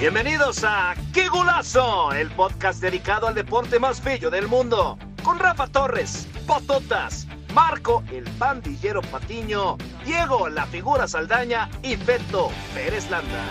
Bienvenidos a ¡Qué golazo! El podcast dedicado al deporte más bello del mundo. Con Rafa Torres, Pototas, Marco el pandillero Patiño, Diego la figura Saldaña y Beto Pérez Landa.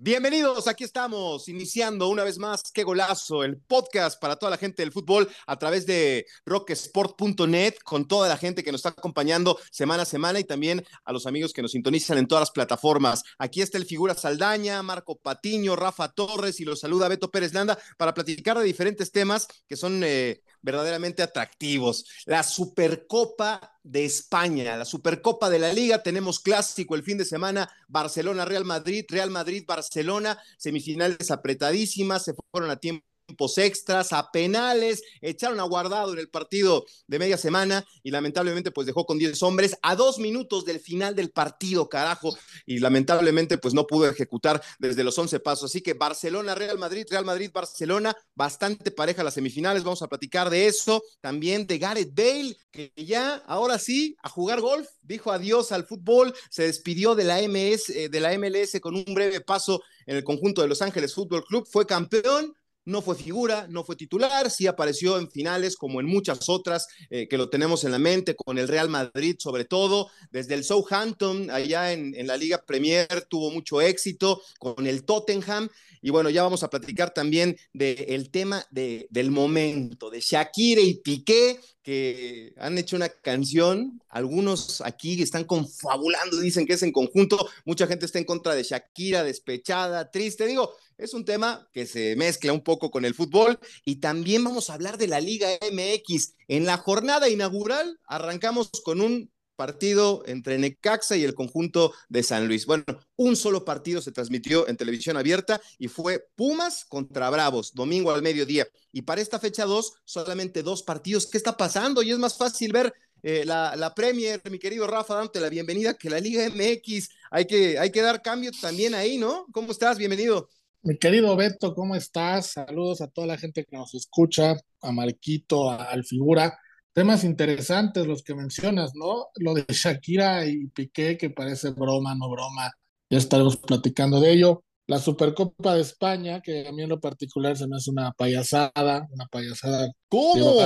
Bienvenidos, aquí estamos, iniciando una vez más, qué golazo, el podcast para toda la gente del fútbol a través de rocksport.net, con toda la gente que nos está acompañando semana a semana y también a los amigos que nos sintonizan en todas las plataformas. Aquí está el figura Saldaña, Marco Patiño, Rafa Torres y los saluda Beto Pérez Landa para platicar de diferentes temas que son eh, verdaderamente atractivos. La Supercopa de España, la Supercopa de la Liga, tenemos clásico el fin de semana, Barcelona-Real Madrid, Real Madrid-Barcelona, semifinales apretadísimas, se fueron a tiempo tiempos extras, a penales, echaron a guardado en el partido de media semana y lamentablemente pues dejó con 10 hombres a dos minutos del final del partido, carajo, y lamentablemente pues no pudo ejecutar desde los 11 pasos. Así que Barcelona, Real Madrid, Real Madrid, Barcelona, bastante pareja las semifinales, vamos a platicar de eso, también de Gareth Bale, que ya ahora sí a jugar golf, dijo adiós al fútbol, se despidió de la MS, eh, de la MLS con un breve paso en el conjunto de Los Ángeles Fútbol Club, fue campeón, no fue figura, no fue titular, sí apareció en finales como en muchas otras eh, que lo tenemos en la mente, con el Real Madrid sobre todo, desde el Southampton allá en, en la Liga Premier tuvo mucho éxito, con el Tottenham y bueno, ya vamos a platicar también del tema de, del momento, de Shakira y Piqué, que han hecho una canción. Algunos aquí están confabulando, dicen que es en conjunto. Mucha gente está en contra de Shakira, despechada, triste. Digo, es un tema que se mezcla un poco con el fútbol. Y también vamos a hablar de la Liga MX. En la jornada inaugural arrancamos con un partido entre Necaxa y el conjunto de San Luis. Bueno, un solo partido se transmitió en televisión abierta y fue Pumas contra Bravos, domingo al mediodía. Y para esta fecha 2, solamente dos partidos. ¿Qué está pasando? Y es más fácil ver eh, la, Premier, mi querido Rafa, dante la bienvenida, que la Liga MX. Hay que, hay que dar cambio también ahí, ¿no? ¿Cómo estás? Bienvenido. Mi querido Beto, ¿cómo estás? Saludos a toda la gente que nos escucha, a Marquito, a, al Figura temas interesantes los que mencionas, ¿no? Lo de Shakira y Piqué, que parece broma, no broma, ya estaremos platicando de ello. La Supercopa de España, que a mí en lo particular se me hace una payasada, una payasada. ¿Cómo?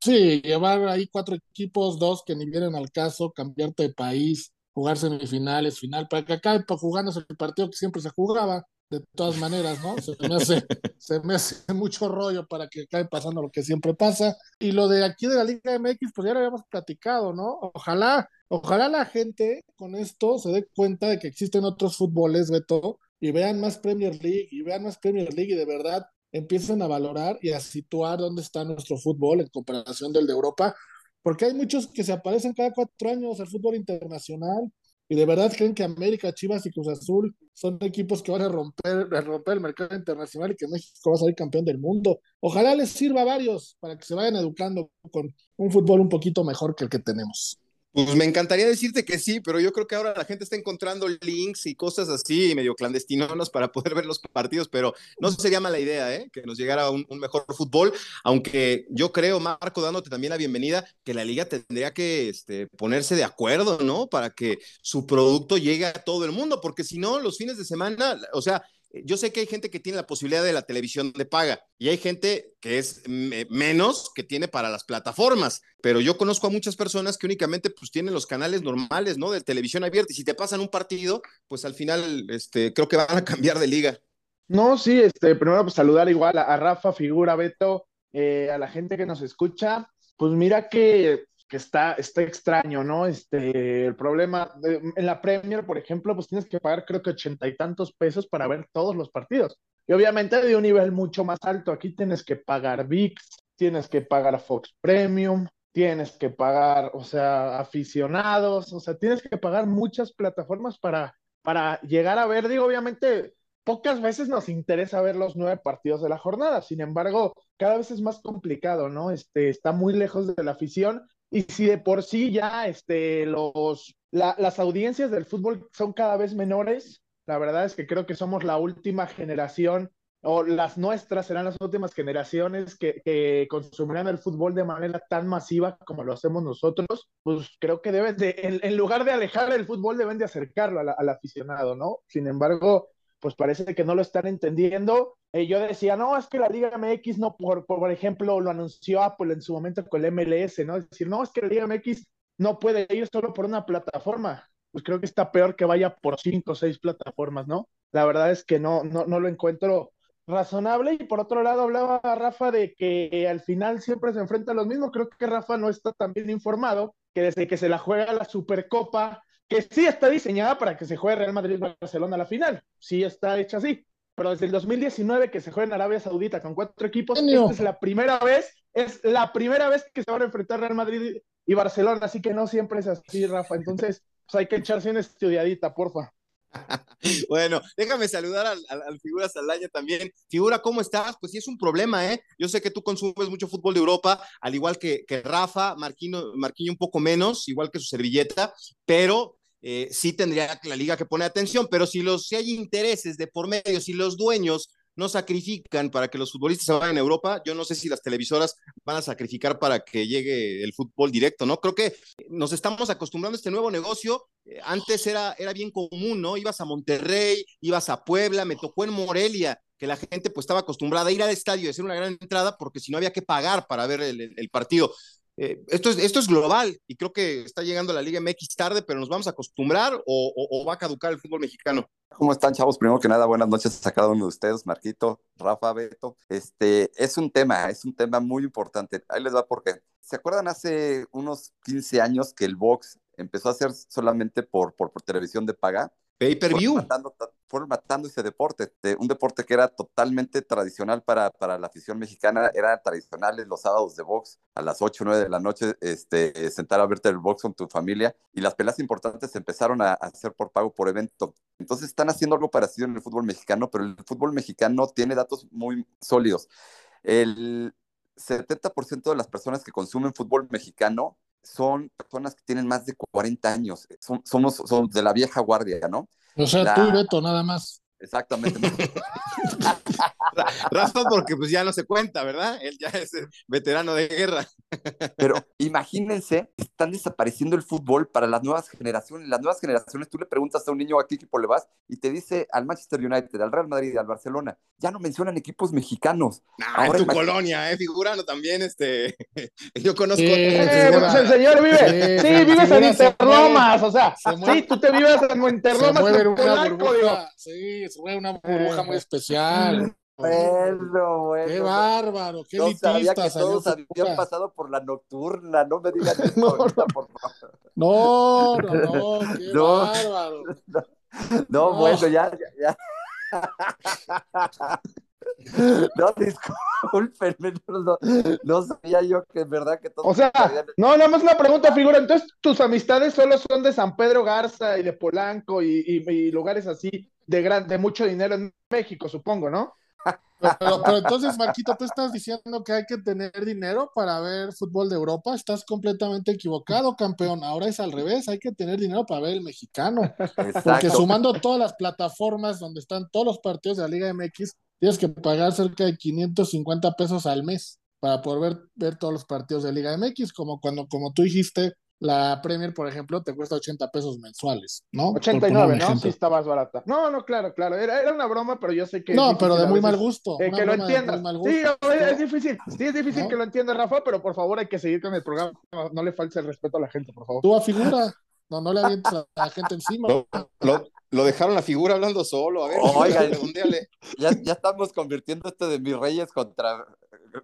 sí, llevar ahí cuatro equipos, dos que ni vienen al caso, cambiarte de país, jugar semifinales, final, para que acabe jugándose el partido que siempre se jugaba de todas maneras, ¿no? Se me hace, se me hace mucho rollo para que acabe pasando lo que siempre pasa. Y lo de aquí de la Liga MX, pues ya lo habíamos platicado, ¿no? Ojalá, ojalá la gente con esto se dé cuenta de que existen otros fútboles, Beto, y vean más Premier League, y vean más Premier League, y de verdad empiecen a valorar y a situar dónde está nuestro fútbol en comparación del de Europa, porque hay muchos que se aparecen cada cuatro años al fútbol internacional ¿Y de verdad creen que América, Chivas y Cruz Azul son equipos que van a romper, a romper el mercado internacional y que México va a salir campeón del mundo? Ojalá les sirva a varios para que se vayan educando con un fútbol un poquito mejor que el que tenemos. Pues me encantaría decirte que sí, pero yo creo que ahora la gente está encontrando links y cosas así, medio clandestinos para poder ver los partidos, pero no sería mala idea, ¿eh? Que nos llegara un, un, mejor fútbol, aunque yo creo, Marco, dándote también la bienvenida, que la liga tendría que este, ponerse de acuerdo, ¿no? Para que su producto llegue a todo el mundo, porque si no, los fines de semana, o sea, yo sé que hay gente que tiene la posibilidad de la televisión de paga y hay gente que es menos que tiene para las plataformas, pero yo conozco a muchas personas que únicamente pues tienen los canales normales, ¿no? De televisión abierta y si te pasan un partido, pues al final este, creo que van a cambiar de liga. No, sí, este, primero pues saludar igual a, a Rafa, Figura, Beto, eh, a la gente que nos escucha. Pues mira que que está, está extraño, ¿no? Este, el problema, de, en la Premier, por ejemplo, pues tienes que pagar creo que ochenta y tantos pesos para ver todos los partidos. Y obviamente de un nivel mucho más alto, aquí tienes que pagar VIX, tienes que pagar Fox Premium, tienes que pagar, o sea, aficionados, o sea, tienes que pagar muchas plataformas para, para llegar a ver, digo, obviamente pocas veces nos interesa ver los nueve partidos de la jornada, sin embargo, cada vez es más complicado, ¿no? Este, está muy lejos de la afición y si de por sí ya este, los, la, las audiencias del fútbol son cada vez menores, la verdad es que creo que somos la última generación o las nuestras serán las últimas generaciones que, que, consumirán el fútbol de manera tan masiva como lo hacemos nosotros, pues creo que deben de, en, en lugar de alejar el fútbol, deben de acercarlo al aficionado, ¿no? Sin embargo, pues parece que no lo están entendiendo. Eh, yo decía, no, es que la Liga MX no, por, por ejemplo, lo anunció Apple en su momento con el MLS, ¿no? Es decir, no, es que la Liga MX no puede ir solo por una plataforma. Pues creo que está peor que vaya por cinco o seis plataformas, ¿no? La verdad es que no, no, no lo encuentro razonable. Y por otro lado, hablaba Rafa de que al final siempre se enfrenta a lo mismo. Creo que Rafa no está tan bien informado que desde que se la juega la Supercopa, que sí está diseñada para que se juegue Real Madrid-Barcelona a la final, sí está hecha así. Pero desde el 2019 que se juega en Arabia Saudita con cuatro equipos, esta es la primera vez, es la primera vez que se van a enfrentar Real Madrid y Barcelona, así que no siempre es así, Rafa. Entonces, pues hay que echarse una estudiadita, porfa. bueno, déjame saludar al, al, Figura Saldaña también. Figura, ¿cómo estás? Pues sí, es un problema, ¿eh? Yo sé que tú consumes mucho fútbol de Europa, al igual que, que Rafa, Marquino, Marquinho un poco menos, igual que su servilleta, pero eh, sí tendría la liga que poner atención. Pero si, los, si hay intereses de por medio, si los dueños no sacrifican para que los futbolistas se vayan a Europa, yo no sé si las televisoras van a sacrificar para que llegue el fútbol directo, ¿no? Creo que nos estamos acostumbrando a este nuevo negocio. Eh, antes era, era bien común, ¿no? Ibas a Monterrey, ibas a Puebla, me tocó en Morelia, que la gente pues estaba acostumbrada a ir al estadio y hacer una gran entrada porque si no había que pagar para ver el, el partido. Eh, esto, es, esto es global y creo que está llegando la Liga MX tarde, pero nos vamos a acostumbrar o, o, o, va a caducar el fútbol mexicano. ¿Cómo están, chavos? Primero que nada, buenas noches a cada uno de ustedes, Marquito, Rafa, Beto. Este es un tema, es un tema muy importante. Ahí les va porque, ¿se acuerdan hace unos 15 años que el box empezó a ser solamente por, por, por televisión de paga? Pay-per-view. Fueron matando, fueron matando ese deporte, de un deporte que era totalmente tradicional para, para la afición mexicana, eran tradicionales los sábados de box a las 8 o 9 de la noche, este, sentar a verte el box con tu familia y las peleas importantes se empezaron a, a hacer por pago por evento. Entonces están haciendo algo parecido en el fútbol mexicano, pero el fútbol mexicano tiene datos muy sólidos. El 70% de las personas que consumen fútbol mexicano son personas que tienen más de 40 años, son, somos, son de la vieja guardia, ¿no? O sea, La- tú y Beto nada más. Exactamente. Rafa, porque pues ya no se cuenta, ¿verdad? Él ya es veterano de guerra. Pero imagínense, están desapareciendo el fútbol para las nuevas generaciones. Las nuevas generaciones, tú le preguntas a un niño a qué equipo le vas y te dice al Manchester United, al Real Madrid, al Barcelona. Ya no mencionan equipos mexicanos. Nah, Ahora en tu colonia, ¿eh? Figurano también, este. Yo conozco. Sí, Eh, pues el señor vive, Sí, sí, vives en se Interlomas, o sea, se mueve. sí, tú te vives en Se Interlomas, mueve en en una burbuja. Sí, en una burbuja muy especial. Bueno, bueno. Qué bárbaro, qué Yo sabía que todos habían pasado por la nocturna, no me digan eso No, ahorita, por favor. No, no, no, qué No. bárbaro. No, No. bueno, ya, ya, ya. No, discúlpenme, no, no, no sabía yo que es verdad que todos O sea, sabían- no, nada más una pregunta, figura. Entonces, tus amistades solo son de San Pedro Garza y de Polanco y, y- y lugares así de, gran, de mucho dinero en México, supongo, ¿no? Pero, pero entonces, Marquito, tú estás diciendo que hay que tener dinero para ver fútbol de Europa. Estás completamente equivocado, campeón. Ahora es al revés, hay que tener dinero para ver el mexicano. Porque sumando todas las plataformas donde están todos los partidos de la Liga MX, tienes que pagar cerca de 550 pesos al mes para poder ver, ver todos los partidos de Liga MX, como cuando, como tú dijiste, la Premier, por ejemplo, te cuesta 80 pesos mensuales, ¿no? Por poner 89, un ¿no? Sí, está más barata. No, no, claro, claro. Era, era una broma, pero yo sé que. No, pero de muy mal gusto. eh, que lo entiendas. Sí, es, es difícil. Sí, es difícil ¿No? que lo entienda, Rafa, pero por favor hay que seguir con el programa. No, no le falte el respeto a la gente, por favor. Tú a figura. No, no le avientes a la gente encima. Lo, lo- lo dejaron la figura hablando solo. A ver, Oiga. redondeale. Ya, ya estamos convirtiendo esto de mis reyes contra,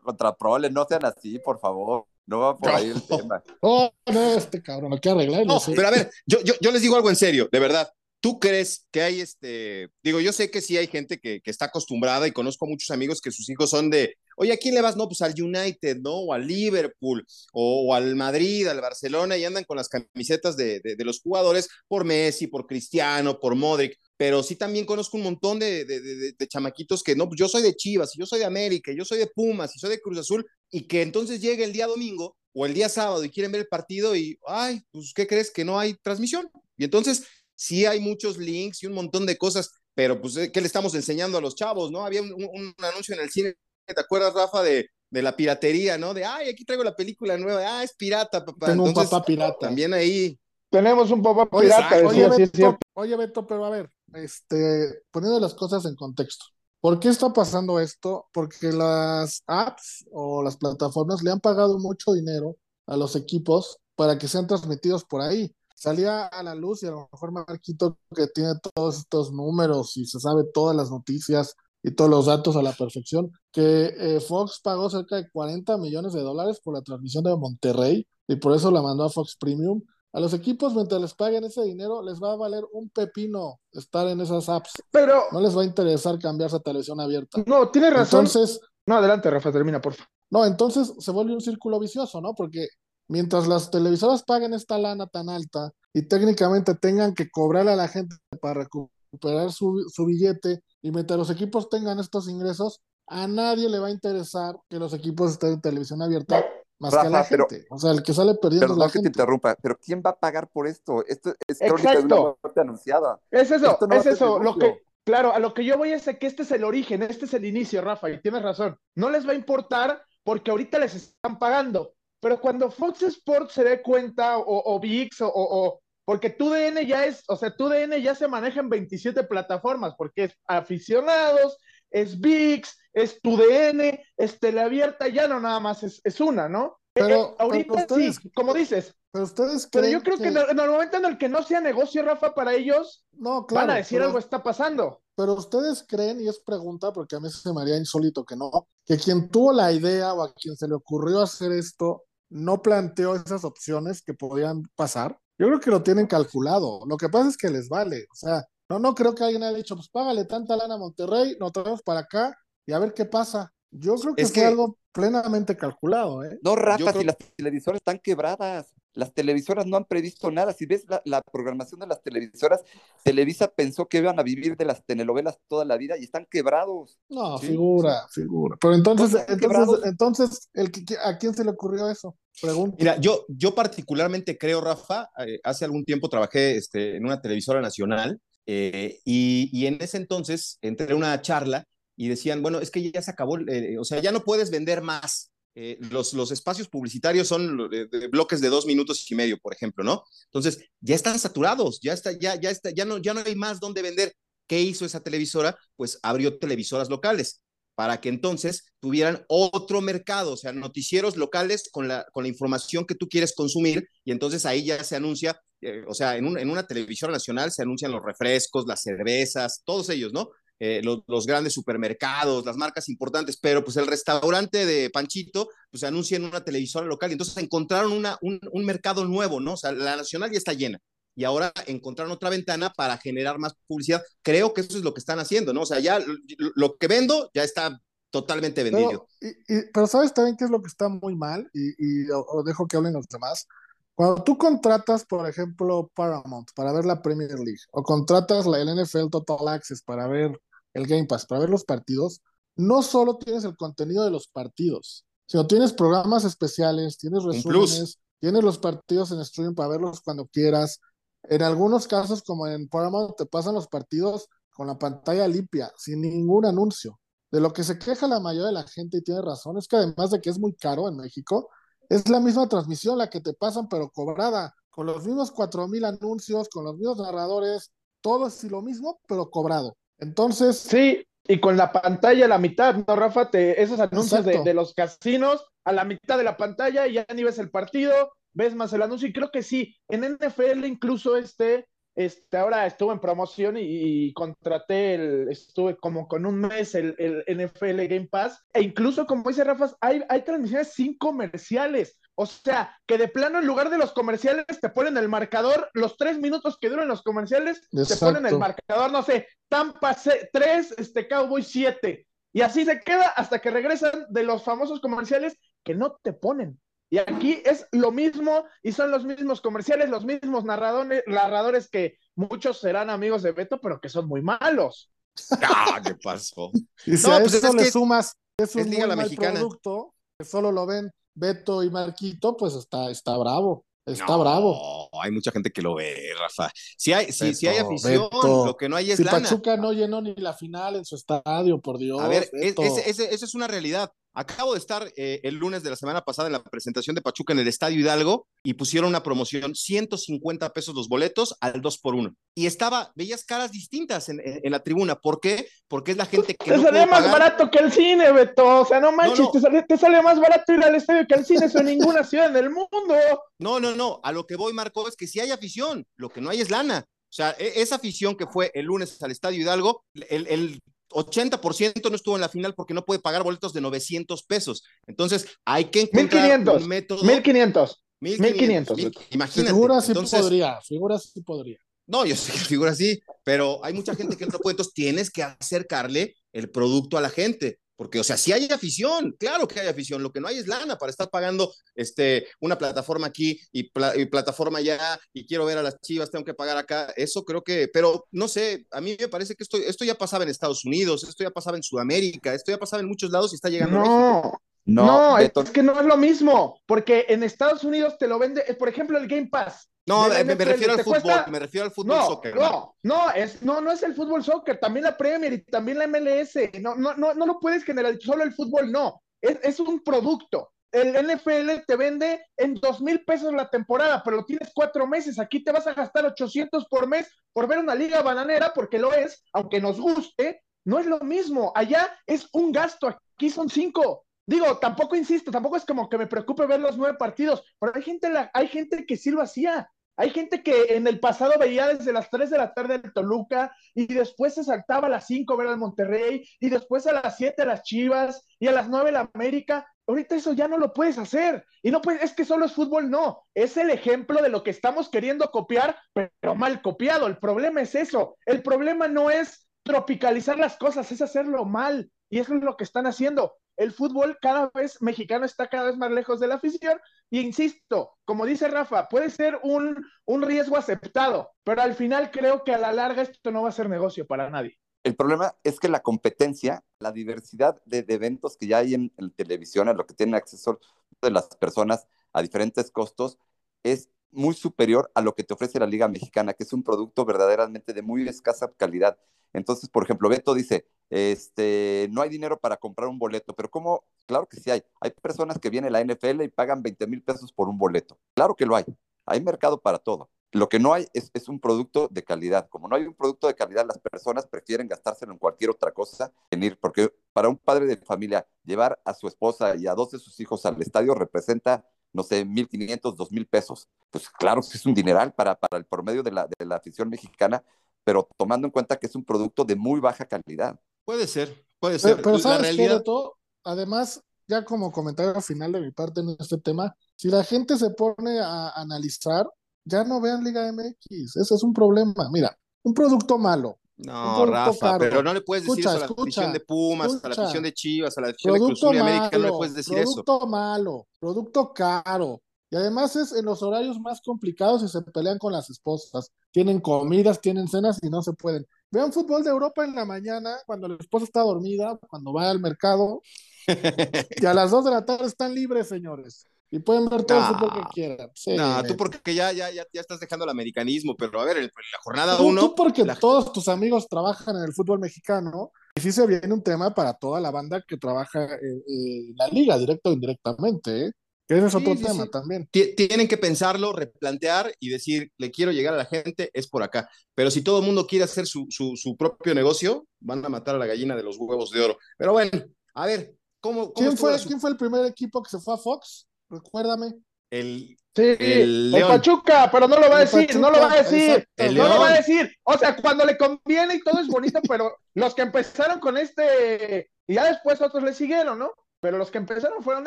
contra Prole. No sean así, por favor. No va por ahí el tema. Oh, no, este cabrón, hay que arreglarlo. No, sí. pero a ver, yo, yo, yo les digo algo en serio, de verdad. ¿Tú crees que hay este, digo, yo sé que sí hay gente que, que está acostumbrada y conozco muchos amigos que sus hijos son de, oye, ¿a quién le vas? No, pues al United, ¿no? O al Liverpool, o, o al Madrid, al Barcelona, y andan con las camisetas de, de, de los jugadores por Messi, por Cristiano, por Modric, pero sí también conozco un montón de, de, de, de chamaquitos que, no, pues yo soy de Chivas, y yo soy de América, y yo soy de Pumas, y soy de Cruz Azul, y que entonces llega el día domingo o el día sábado y quieren ver el partido y, ay, pues, ¿qué crees? Que no hay transmisión. Y entonces sí hay muchos links y un montón de cosas. pero pues, ¿qué le estamos enseñando a los chavos, no? Había un, un anuncio en el cine, ¿te acuerdas, Rafa, de, de la piratería, ¿no? De, ay, aquí traigo la película nueva, ah, es pirata, papá. Tengo un papá pirata. También ahí. Tenemos un papá pirata, oye, Beto, oye, Beto, pero a ver, este, poniendo las cosas en contexto. ¿Por qué está pasando esto? Porque las apps o las plataformas le han pagado mucho dinero a los equipos para que sean transmitidos por ahí. Salía a la luz y a lo mejor Marquito que tiene todos estos números y se sabe todas las noticias y todos los datos a la perfección, que eh, Fox pagó cerca de 40 millones de dólares por la transmisión de Monterrey y por eso la mandó a Fox Premium. A los equipos, mientras les paguen ese dinero, les va a valer un pepino estar en esas apps. Pero. No les va a interesar cambiarse a televisión abierta. No, tiene razón. Entonces. No, adelante, Rafa, termina, por favor. No, entonces se vuelve un círculo vicioso, ¿no? Porque mientras las televisoras paguen esta lana tan alta y técnicamente tengan que cobrarle a la gente para recuperar su, su billete y mientras los equipos tengan estos ingresos, a nadie le va a interesar que los equipos estén en televisión abierta más que a la gente. o sea, el que sale perdiendo Perdón la que gente. te interrumpa, pero ¿quién va a pagar por esto? Esto es Exacto. crónica de una muerte anunciada. Es eso, no es eso. Lo que, claro, a lo que yo voy es a que este es el origen, este es el inicio, Rafa, y tienes razón. No les va a importar porque ahorita les están pagando. Pero cuando Fox Sports se dé cuenta, o, o VIX, o, o, o- porque TUDN ya es, o sea, TUDN ya se maneja en 27 plataformas, porque es aficionados, es VIX, es TUDN, es teleabierta, ya no nada más es, es una, ¿no? Pero- Eh, ahorita pero ustedes- sí, como dices, Pero ustedes pero creen yo creo que, en el- en el momento en el que no sea negocio, Rafa, para ellos, No, claro. van a decir pero- algo está pasando. Pero ustedes creen, y es pregunta porque a mí se me haría insólito que no, que quien tuvo la idea o a quien se le ocurrió hacer esto no planteó esas opciones que podían pasar. Yo creo que lo tienen calculado. Lo que pasa es que les vale. O sea, no, no creo que alguien haya dicho, pues págale tanta lana a Monterrey, nos traemos para acá y a ver qué pasa. Yo creo que Es fue que- algo plenamente calculado, ¿eh? No, Rafa, creo- si las televisoras están quebradas. Las televisoras no han previsto nada. Si ves la, la programación de las televisoras, Televisa pensó que iban a vivir de las telenovelas toda la vida y están quebrados. No, Sí, figura, figura. Pero entonces, entonces, quebrados. entonces, el que, ¿a quién se le ocurrió eso? Pregunto. Mira, yo, yo particularmente creo, Rafa, eh, hace algún tiempo trabajé este, en una televisora nacional eh, y, y en ese entonces entré a una charla y decían, bueno, es que ya se acabó, eh, o sea, ya no puedes vender más. Eh, los, los espacios publicitarios son de, de bloques de dos minutos y medio, por ejemplo, ¿no? Entonces, ya están saturados, ya está, ya, ya está, ya no, ya no hay más donde vender. ¿Qué hizo esa televisora? Pues abrió televisoras locales para que entonces tuvieran otro mercado, o sea, noticieros locales con la, con la información que tú quieres consumir y entonces ahí ya se anuncia, eh, o sea, en, un, en una televisora nacional se anuncian los refrescos, las cervezas, todos ellos, ¿no? Eh, los, grandes supermercados, las marcas importantes, pero pues el restaurante de Panchito, pues se anuncia en una televisora local y entonces encontraron una, un, un mercado nuevo, ¿no? O sea, la nacional ya está llena y ahora encontraron otra ventana para generar más publicidad. Creo que eso es lo que están haciendo, ¿no? O sea, ya lo, que vendo ya está totalmente vendido. Pero, y, pero ¿sabes también qué es lo que está muy mal? Y, y o dejo que hablen los demás. Cuando tú contratas, por ejemplo, Paramount para ver la Premier League, o contratas la, el NFL Total Access para ver el Game Pass, para ver los partidos, no solo tienes el contenido de los partidos, sino tienes programas especiales, tienes resúmenes, tienes los partidos en streaming para verlos cuando quieras. En algunos casos, como en Paramount, te pasan los partidos con la pantalla limpia, sin ningún anuncio. De lo que se queja la mayoría de la gente, y tiene razón, es que además de que es muy caro en México, es la misma transmisión la que te pasan, pero cobrada, con los mismos cuatro mil anuncios, con los mismos narradores, todo es lo mismo, pero cobrado. Entonces. Sí, y con la pantalla a la mitad, ¿no, Rafa? Te, esos anuncios de, de, los casinos a la mitad de la pantalla y ya ni ves el partido, ves más el anuncio. Y creo que sí, en NFL incluso este, este ahora estuve en promoción y, y contraté el, estuve como con un mes el, el, NFL Game Pass. E incluso, como dice Rafa, hay, hay transmisiones sin comerciales. O sea, que de plano en lugar de los comerciales te ponen el marcador, los tres minutos que duran los comerciales, Exacto. te ponen el marcador, no sé, Tampa 3, este Cowboy 7. Y así se queda hasta que regresan de los famosos comerciales que no te ponen. Y aquí es lo mismo y son los mismos comerciales, los mismos narradores, narradores que muchos serán amigos de Beto, pero que son muy malos. Ah, ¿qué pasó? Y si no, a pues eso es le que sumas, es un es Liga muy la mal Mexicana. producto, que solo lo ven Beto y Marquito, pues está, está bravo. Está bravo. Hay mucha gente que lo ve, Rafa. Si hay, si, si hay afición, lo que no hay es si lana. Pachuca no llenó ni la final en su estadio, por Dios. A ver, esa es una realidad. Acabo de estar eh, el lunes de la semana pasada en la presentación de Pachuca en el Estadio Hidalgo y pusieron una promoción, 150 pesos los boletos al 2 por 1 Y estaba, veías caras distintas en, en, la tribuna. ¿Por qué? Porque es la gente que... Te no sale más pagar. barato que el cine, Beto. O sea, no manches, no, no. Te, sale, te, sale, más barato ir al estadio que al cine en ninguna ciudad del mundo. No, no, no. A lo que voy, Marco, es que si hay afición, lo que no hay es lana. O sea, e, esa afición que fue el lunes al Estadio Hidalgo, el, el 80% no estuvo en la final porque no puede pagar boletos de 900 pesos. Entonces, hay que encontrar 1500, un método. 1500. 1500. Imagínate. Figura sí Entonces, podría, figura sí podría. No, yo sé que figura sí, pero hay mucha gente que no puede. Entonces, tienes que acercarle el producto a la gente. Porque, o sea, sí hay afición, claro que hay afición, lo que no hay es lana para estar pagando este, una plataforma aquí y, pla y, plataforma allá, y quiero ver a las chivas, tengo que pagar acá, eso creo que, pero no sé, a mí me parece que esto, esto ya pasaba en Estados Unidos, esto ya pasaba en Sudamérica, esto ya pasaba en muchos lados y está llegando no. a México. No, no es que no es lo mismo, porque en Estados Unidos te lo vende, por ejemplo, el Game Pass. No, me, me, refiero al fútbol, cuesta... me refiero al fútbol no, soccer. No, no, es, no, no es el fútbol soccer, también la Premier y también la MLS. No, no, no, no lo puedes generalizar, solo el fútbol no. Es, es un producto. El NFL te vende en dos mil pesos la temporada, pero lo tienes cuatro meses. Aquí te vas a gastar 800 por mes por ver una liga bananera, porque lo es, aunque nos guste, no es lo mismo. Allá es un gasto, aquí son cinco. Digo, tampoco insisto, tampoco es como que me preocupe ver los nueve partidos, pero hay gente, hay gente que sí lo hacía. Hay gente que en el pasado veía desde las 3 de la tarde el Toluca y después se saltaba a las 5 ver al Monterrey y después a las 7 las Chivas y a las 9 la América. Ahorita eso ya no lo puedes hacer. Y no puedes, es que solo es fútbol, no. Es el ejemplo de lo que estamos queriendo copiar, pero mal copiado. El problema es eso. El problema no es tropicalizar las cosas, es hacerlo mal. Y eso es lo que están haciendo el fútbol cada vez mexicano está cada vez más lejos de la afición. Y insisto, como dice Rafa, puede ser un, un riesgo aceptado, pero al final creo que a la larga esto no va a ser negocio para nadie. El problema es que la competencia, la diversidad de, eventos que ya hay en, en, televisión, a lo que tienen acceso de las personas a diferentes costos, es muy superior a lo que te ofrece la Liga Mexicana, que es un producto verdaderamente de muy escasa calidad. Entonces, por ejemplo, Beto dice, este, no hay dinero para comprar un boleto, pero ¿cómo? Claro que sí hay. Hay personas que vienen a la NFL y pagan 20 mil pesos por un boleto. Claro que lo hay. Hay mercado para todo. Lo que no hay es, un producto de calidad. Como no hay un producto de calidad, las personas prefieren gastárselo en cualquier otra cosa en ir, porque para un padre de familia, llevar a su esposa y a dos de sus hijos al estadio representa, no sé, 1.500, 2.000 pesos. Pues claro es un dineral para, para el promedio de la, de la afición mexicana, pero tomando en cuenta que es un producto de muy baja calidad. Puede ser, puede ser. Pero, pero ¿sabes la realidad... todo? Además, ya como comentario final de mi parte en este tema, si la gente se pone a analizar, ya no vean Liga MX, ese es un problema. Mira, un producto malo. No, Rafa, caro. pero no le puedes decir escucha, eso a la escucha, afición de Pumas, escucha. a la afición de Chivas, a la afición producto de Cruz Azul y América, no le puedes decir producto eso. malo, producto caro. Y además es en los horarios más complicados y se pelean con las esposas. Tienen comidas, tienen cenas y no se pueden. Vean fútbol de Europa en la mañana, cuando la esposa está dormida, cuando va al mercado. y a las 2 de la tarde están libres, señores. Y pueden ver todo no, el fútbol que quieran. Sí, no, tú porque ya, ya, ya, ya estás dejando el americanismo, pero a ver, en la jornada tú, 1. Tú porque la... todos tus amigos trabajan en el fútbol mexicano. Y sí se viene un tema para toda la banda que trabaja en, en la liga, directo o indirectamente, ¿eh? Que ese es otro sí, tema sí. también. Tienen que pensarlo, replantear y decir, le quiero llegar a la gente, es por acá. Pero si todo el mundo quiere hacer su, su, su, propio negocio, van a matar a la gallina de los huevos de oro. Pero bueno, a ver, ¿cómo, cómo ¿Quién, fue, su... ¿quién fue el primer equipo que se fue a Fox? Recuérdame. El, Sí, el, el Pachuca, pero no lo va a decir, Pachuca, no lo va a decir, no lo va a decir. O sea, cuando le conviene y todo es bonito, pero los que empezaron con este, y ya después otros le siguieron, ¿no? Pero los que empezaron fueron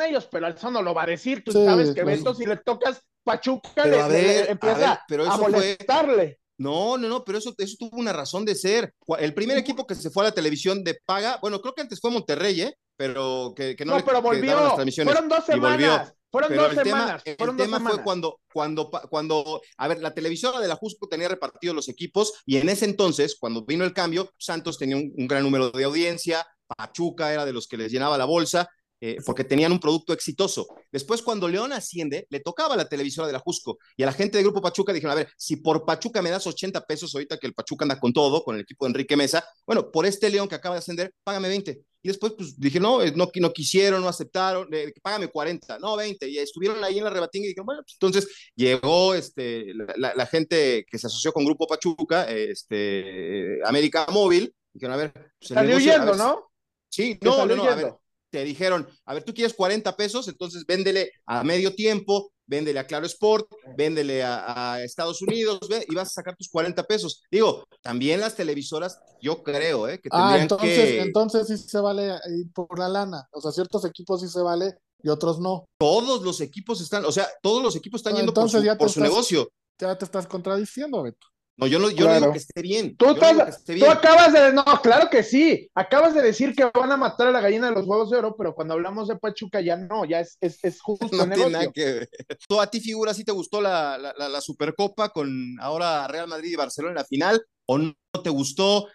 ellos, pero eso no lo va a decir. Tú sí, sabes que Beto, si le tocas Pachuca, le, a ver, le, empieza a, ver, pero eso a molestarle. Fue... No, no, no, pero eso, eso tuvo una razón de ser. El primer equipo que se fue a la televisión de paga, bueno, creo que antes fue Monterrey, ¿eh? Pero que, que no, no le pero volvió. las transmisiones. Fueron dos semanas. Fueron pero dos el semanas. Tema, fueron el tema fue cuando, cuando, cuando, a ver, la televisora de la Jusco tenía repartidos los equipos y en ese entonces, cuando vino el cambio, Santos tenía un, un gran número de audiencia, Pachuca era de los que les llenaba la bolsa eh, porque tenían un producto exitoso. Después, cuando León asciende, le tocaba la televisora de la Jusco y a la gente del Grupo Pachuca dijeron, a ver, si por Pachuca me das 80 pesos ahorita que el Pachuca anda con todo, con el equipo de Enrique Mesa, bueno, por este León que acaba de ascender, págame 20. Y después, pues dije, no, eh, no, no quisieron, no aceptaron, eh, págame 40, no 20. Y estuvieron ahí en la rebatinga y dijeron, bueno, pues entonces llegó este, la, la, gente que se asoció con Grupo Pachuca, este, América Móvil, dijeron, a ver, pues, yendo, ¿no? Sí, no, no, no, a ver, te dijeron, a ver, tú quieres 40 pesos, entonces véndele a medio tiempo, véndele a Claro Sport, véndele a, a Estados Unidos, ve, y vas a sacar tus 40 pesos. Digo, también las televisoras, yo creo, ¿eh? Que ah, entonces, que... entonces sí se vale por la lana. O sea, ciertos equipos sí se vale y otros no. Todos los equipos están, o sea, todos los equipos están no, yendo por su, por su estás, negocio. Ya te estás contradiciendo, Beto. No, yo no, yo claro. no digo que esté bien. Tú, estás, no esté bien. tú, acabas de. No, claro que sí. Acabas de decir que van a matar a la gallina de los huevos de oro, pero cuando hablamos de Pachuca ya no, ya es, es, es justo no negocio. Nada que ver. ¿Tú a ti, figura, si te gustó la, la, la, la, Supercopa con ahora Real Madrid y Barcelona en la final? ¿O no te gustó?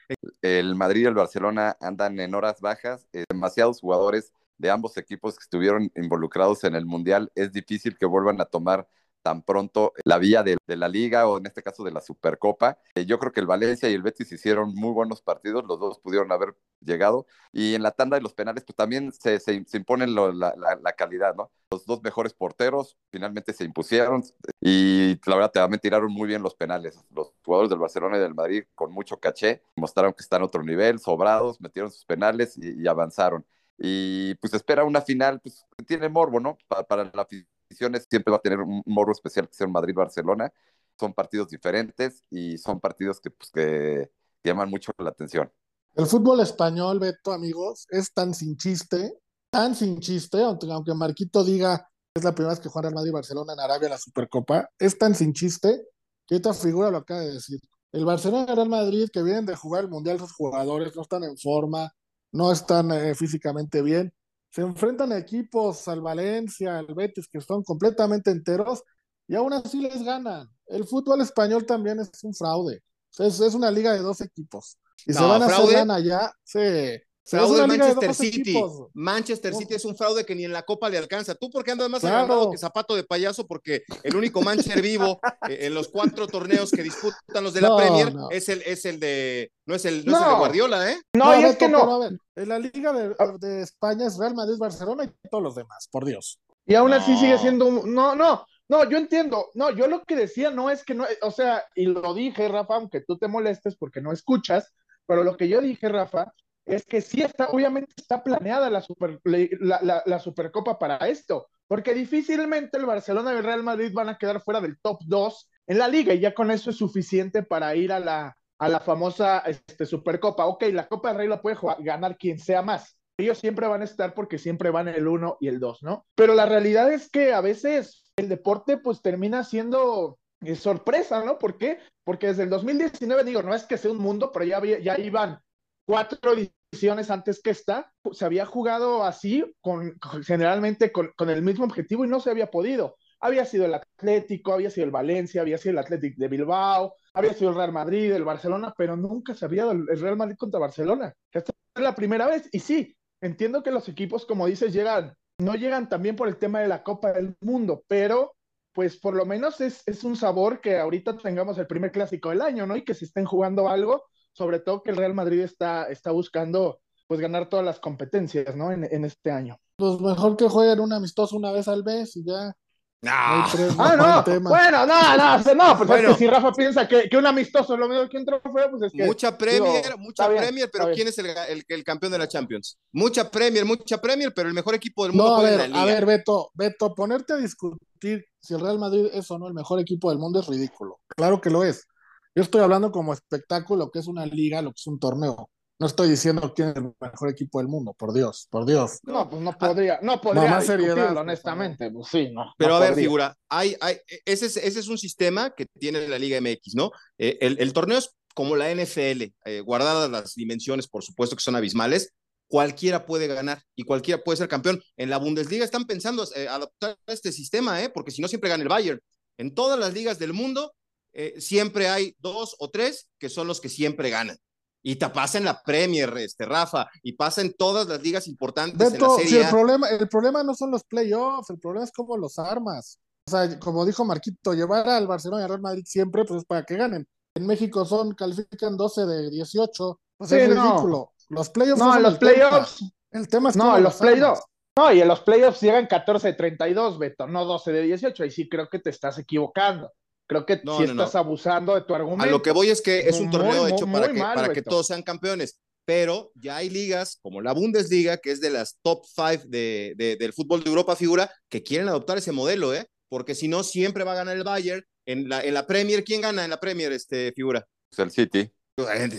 El Madrid y el Barcelona andan en horas bajas. Eh, demasiados jugadores de ambos equipos que estuvieron involucrados en el Mundial. Es difícil que vuelvan a tomar tan pronto la vía de, de, la liga o en este caso de la Supercopa. Eh, yo creo que el Valencia y el Betis hicieron muy buenos partidos, los dos pudieron haber llegado y en la tanda de los penales pues también se, se, se imponen lo, la, la, la, calidad, ¿no? Los dos mejores porteros finalmente se impusieron y la verdad también tiraron muy bien los penales. Los jugadores del Barcelona y del Madrid con mucho caché mostraron que están a otro nivel, sobrados, metieron sus penales y, y avanzaron. Y pues espera una final, pues tiene morbo, ¿no? Para, para la siempre va a tener un morro especial que sea en Madrid-Barcelona. Son partidos diferentes y son partidos que, pues, que llaman mucho la atención. El fútbol español, Beto, amigos, es tan sin chiste, tan sin chiste, aunque, Marquito diga que es la primera vez que juega el Madrid Barcelona en Arabia la Supercopa, es tan sin chiste que esta figura lo acaba de decir. El Barcelona y Real Madrid que vienen de jugar el Mundial, sus jugadores no están en forma, no están eh, físicamente bien, se enfrentan a equipos al Valencia, al Betis, que son completamente enteros, y aún así les ganan. El fútbol español también es un fraude. Es, es una liga de dos equipos. Y no, se van a hacer ya. Sí. Fraude es Manchester City. Equipos. Manchester City es un fraude que ni en la Copa le alcanza. Tú porque andas más claro. que zapato de payaso, porque el único Manchester vivo eh, en los cuatro torneos que disputan los de la no, Premier no. es el es el de no es el no, es el de Guardiola, ¿eh? No, y es que no. Ver, en la Liga de, de, España es Real Madrid, Barcelona y todos los demás, por Dios. Y aún así sigue siendo un... no, no. No, yo entiendo. No, yo lo que decía no es que no, o sea, y lo dije, Rafa, aunque tú te molestes porque no escuchas, pero lo que yo dije, Rafa, es que sí está, obviamente está planeada la, super, la, la, Supercopa para esto, porque difícilmente el Barcelona y el Real Madrid van a quedar fuera del top 2 en la liga y ya con eso es suficiente para ir a la, a la famosa este, Supercopa. Ok, la Copa del Rey la puede ganar quien sea más. Ellos siempre van a estar porque siempre van el 1 y el 2, ¿no? Pero la realidad es que a veces el deporte pues termina siendo eh, sorpresa, ¿no? ¿Por qué? Porque desde el 2019, digo, no es que sea un mundo, pero ya, ya iban cuatro ediciones antes que esta, se había jugado así, con, generalmente con, con, el mismo objetivo y no se había podido. Había sido el Atlético, había sido el Valencia, había sido el Atlético de Bilbao, había sido el Real Madrid, el Barcelona, pero nunca se había dado el Real Madrid contra Barcelona. Esta es la primera vez. Y sí, entiendo que los equipos, como dices, llegan, no llegan también por el tema de la Copa del Mundo, pero pues por lo menos es, es un sabor que ahorita tengamos el primer clásico del año, ¿no? Y que se estén jugando algo sobre todo que el Real Madrid está, está buscando pues ganar todas las competencias, ¿no? En, en este año. Pues mejor que jueguen un amistoso una vez al mes y ya. No. ah, no. Bueno, no, no, no, pues bueno. es que si Rafa piensa que, que, un amistoso es lo mismo que un trofeo, pues es que. Mucha Premier, digo, mucha Premier, pero ¿quién es el, el, el, campeón de la Champions? Mucha Premier, mucha Premier, pero el mejor equipo del mundo. No, a ver, a ver, Beto, Beto, ponerte a discutir si el Real Madrid es o no el mejor equipo del mundo es ridículo. Claro que lo es. Yo estoy hablando como espectáculo, que es una liga, lo que es un torneo. No estoy diciendo quién es el mejor equipo del mundo, por Dios, por Dios. No, pues no podría, no podría no, más seriedad, honestamente, pues sí, no. Pero no a ver, podría. figura, hay, hay, ese, es, ese es un sistema que tiene la Liga MX, ¿no? Eh, el, el, torneo es como la NFL, eh, guardadas las dimensiones, por supuesto que son abismales, cualquiera puede ganar y cualquiera puede ser campeón. En la Bundesliga están pensando eh, adoptar este sistema, ¿eh? porque si no siempre gana el Bayern. En todas las ligas del mundo eh, siempre hay dos o tres que son los que siempre ganan. Y te pasa en la Premier, este, Rafa, y pasa en todas las ligas importantes en la Beto, Serie si el problema, el problema no son los playoffs, el problema es cómo los armas. O sea, como dijo Marquito, llevar al Barcelona y al Real Madrid siempre, pues es para que ganen. En México son, califican 12 de 18, pues Sí, es no. ridículo. Los playoffs No, son los el tema. playoffs. El tema es No, cómo los playoffs. No, y en los playoffs llegan 14 de 32, Beto, no 12 de 18. Ahí sí creo que te estás equivocando. Creo que No, no. estás abusando de tu argumento. A lo que voy es que es un Muy, torneo muy, hecho muy para, que, mal, para que todos sean campeones. Pero ya hay ligas como la Bundesliga, que es de las top five de, de- del fútbol de Europa, figura, que quieren adoptar ese modelo, ¿eh? Porque si no, siempre va a ganar el Bayern. En la, en la Premier, ¿quién gana en la Premier, este, figura? Pues el City.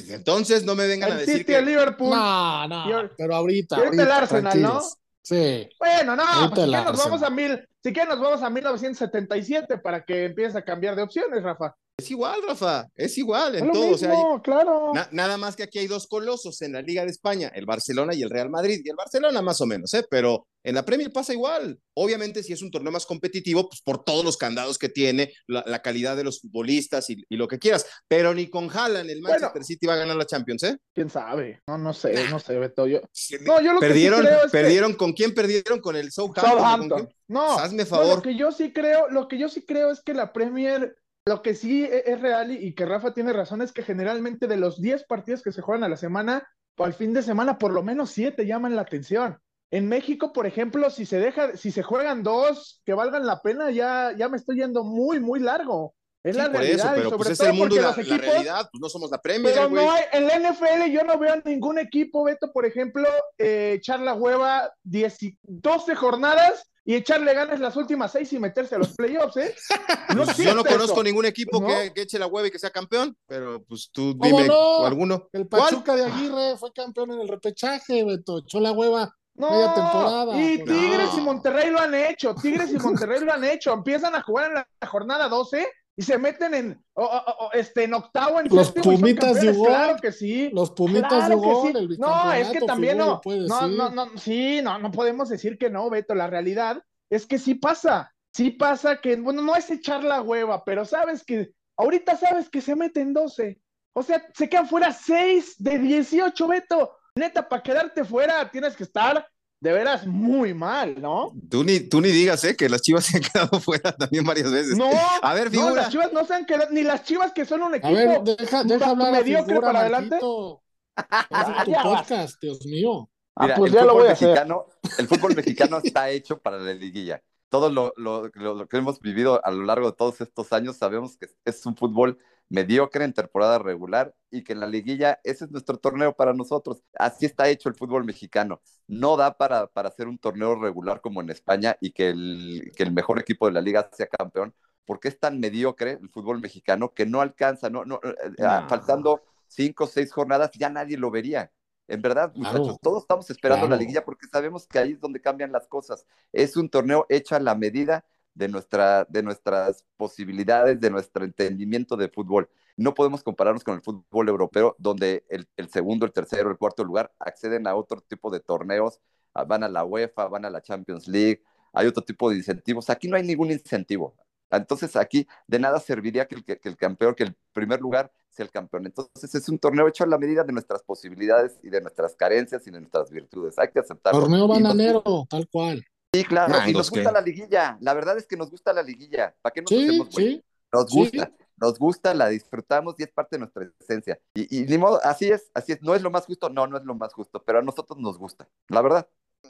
Entonces no me vengan a El decir City, que... el Liverpool. No, no, pero ahorita. ahorita el Arsenal, ¿no? Sí. Bueno, no, pues si nos vamos a mil, si quieres nos vamos a 1977 para que empieces a cambiar de opciones, Rafa. Es igual, Rafa, es igual Es en lo todo. mismo, O sea, hay- claro. Na- nada más que aquí hay dos colosos en la Liga de España, el Barcelona y el Real Madrid. Y el Barcelona más o menos, ¿eh? Pero en la Premier pasa igual. Obviamente, si es un torneo más competitivo, pues por todos los candados que tiene, la, la calidad de los futbolistas y, y lo que quieras. Pero ni con Haaland el Manchester Bueno. City va a ganar la Champions, ¿eh? ¿Quién sabe? No, no sé, no sé, Beto. Yo... No, yo lo perdieron, que sí creo es que- perdieron, ¿con quién perdieron? Con el Southampton. ¿con Southampton. No, Hazme no, favor. lo que yo sí creo, lo que yo sí creo es que la Premier, lo que sí e- es real y, que Rafa tiene razón es que generalmente de los 10 partidos que se juegan a la semana, o al fin de semana, por lo menos 7 llaman la atención. En México, por ejemplo, si se deja, si se juegan dos que valgan la pena, ya, ya me estoy yendo muy, muy largo. Es Sí, la por realidad, eso, y pero sobre pues es todo el mundo y la, los la equipos, realidad. Pues no somos la Premier, pero no hay, en la NFL yo no veo a ningún equipo, Beto, por ejemplo, eh, echar la hueva 10 y- 12 jornadas y echarle ganas las últimas seis y meterse a los playoffs, ¿eh? No Pues yo no conozco eso. ningún equipo ¿No? que, que eche la hueva y que sea campeón, pero pues tú ¿Cómo dime no? alguno. El ¿Cuál? Pachuca de Aguirre fue campeón en el repechaje, Beto. Echó la hueva. No, media temporada, y Tigres y Monterrey lo han hecho, Tigres y Monterrey lo han hecho, empiezan a jugar en la jornada 12 y se meten en, o- o- o- este, en octavo, en Los séptimo Pumitas de Hugo. claro que sí. Los Pumitas Claro de sí. el No, es que también figura, no, no, no, no, sí, no, no podemos decir que no, Beto, la realidad es que sí pasa, sí pasa que, bueno, no es echar la hueva, pero sabes que, ahorita sabes que se meten 12, o sea, se quedan fuera 6 de 18, Beto, neta, para quedarte fuera tienes que estar de veras muy mal, ¿no? Tú ni, tú ni digas, ¿eh? Que las chivas se han quedado fuera también varias veces. No, A ver, no, las chivas no se han quedado, ni las chivas que son un equipo. A ver, deja, deja hablar mediocre figura, para adelante. Es tu podcast, Dios mío. Ah, Mira, pues el ya lo fútbol voy a hacer. mexicano, el fútbol mexicano está hecho para la liguilla. Todo lo, lo- lo- lo que hemos vivido a lo largo de todos estos años sabemos que es un fútbol mediocre en temporada regular y que en la liguilla ese es nuestro torneo para nosotros. Así está hecho el fútbol mexicano. No da para, para hacer un torneo regular como en España y que el, que el mejor equipo de la liga sea campeón, porque es tan mediocre el fútbol mexicano que no alcanza, no, no, eh, No. faltando cinco o seis jornadas ya nadie lo vería. En verdad, Claro. muchachos, todos estamos esperando la Claro. liguilla porque sabemos que ahí es donde cambian las cosas. Es un torneo hecho a la medida de, nuestra, de nuestras posibilidades, de nuestro entendimiento de fútbol. No podemos compararnos con el fútbol europeo, donde el, el segundo, el tercero, el cuarto lugar acceden a otro tipo de torneos, ah, van a la UEFA, van a la Champions League, hay otro tipo de incentivos. Aquí no hay ningún incentivo. Entonces aquí de nada serviría que el, que, que el campeón, que el primer lugar sea el campeón. Entonces es un torneo hecho a la medida de nuestras posibilidades y de nuestras carencias y de nuestras virtudes. Hay que aceptarlo. Torneo bananero, tal cual. Sí, claro. y nos gusta ¿qué? la liguilla. La verdad es que nos gusta la liguilla. ¿Para qué nos Sí, hacemos güey? sí. Nos sí. gusta, nos gusta, la disfrutamos y es parte de nuestra esencia. Y, y ni modo, así es, así es. No es lo más justo, no, no es lo más justo, pero a nosotros nos gusta, la verdad.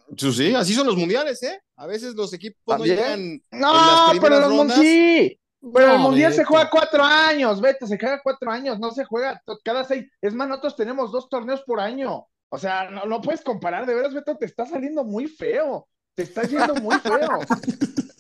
Pues sí, así son los mundiales, ¿eh? A veces los equipos También. no llegan en las No, pero los rondas. sí. Pero el mundial se juega cuatro años, vete, se juega cuatro años, no se juega cada seis. Es más, nosotros tenemos dos torneos por año. O sea, no, no puedes comparar, de veras, Beto, te está saliendo muy feo. Te está yendo muy feo.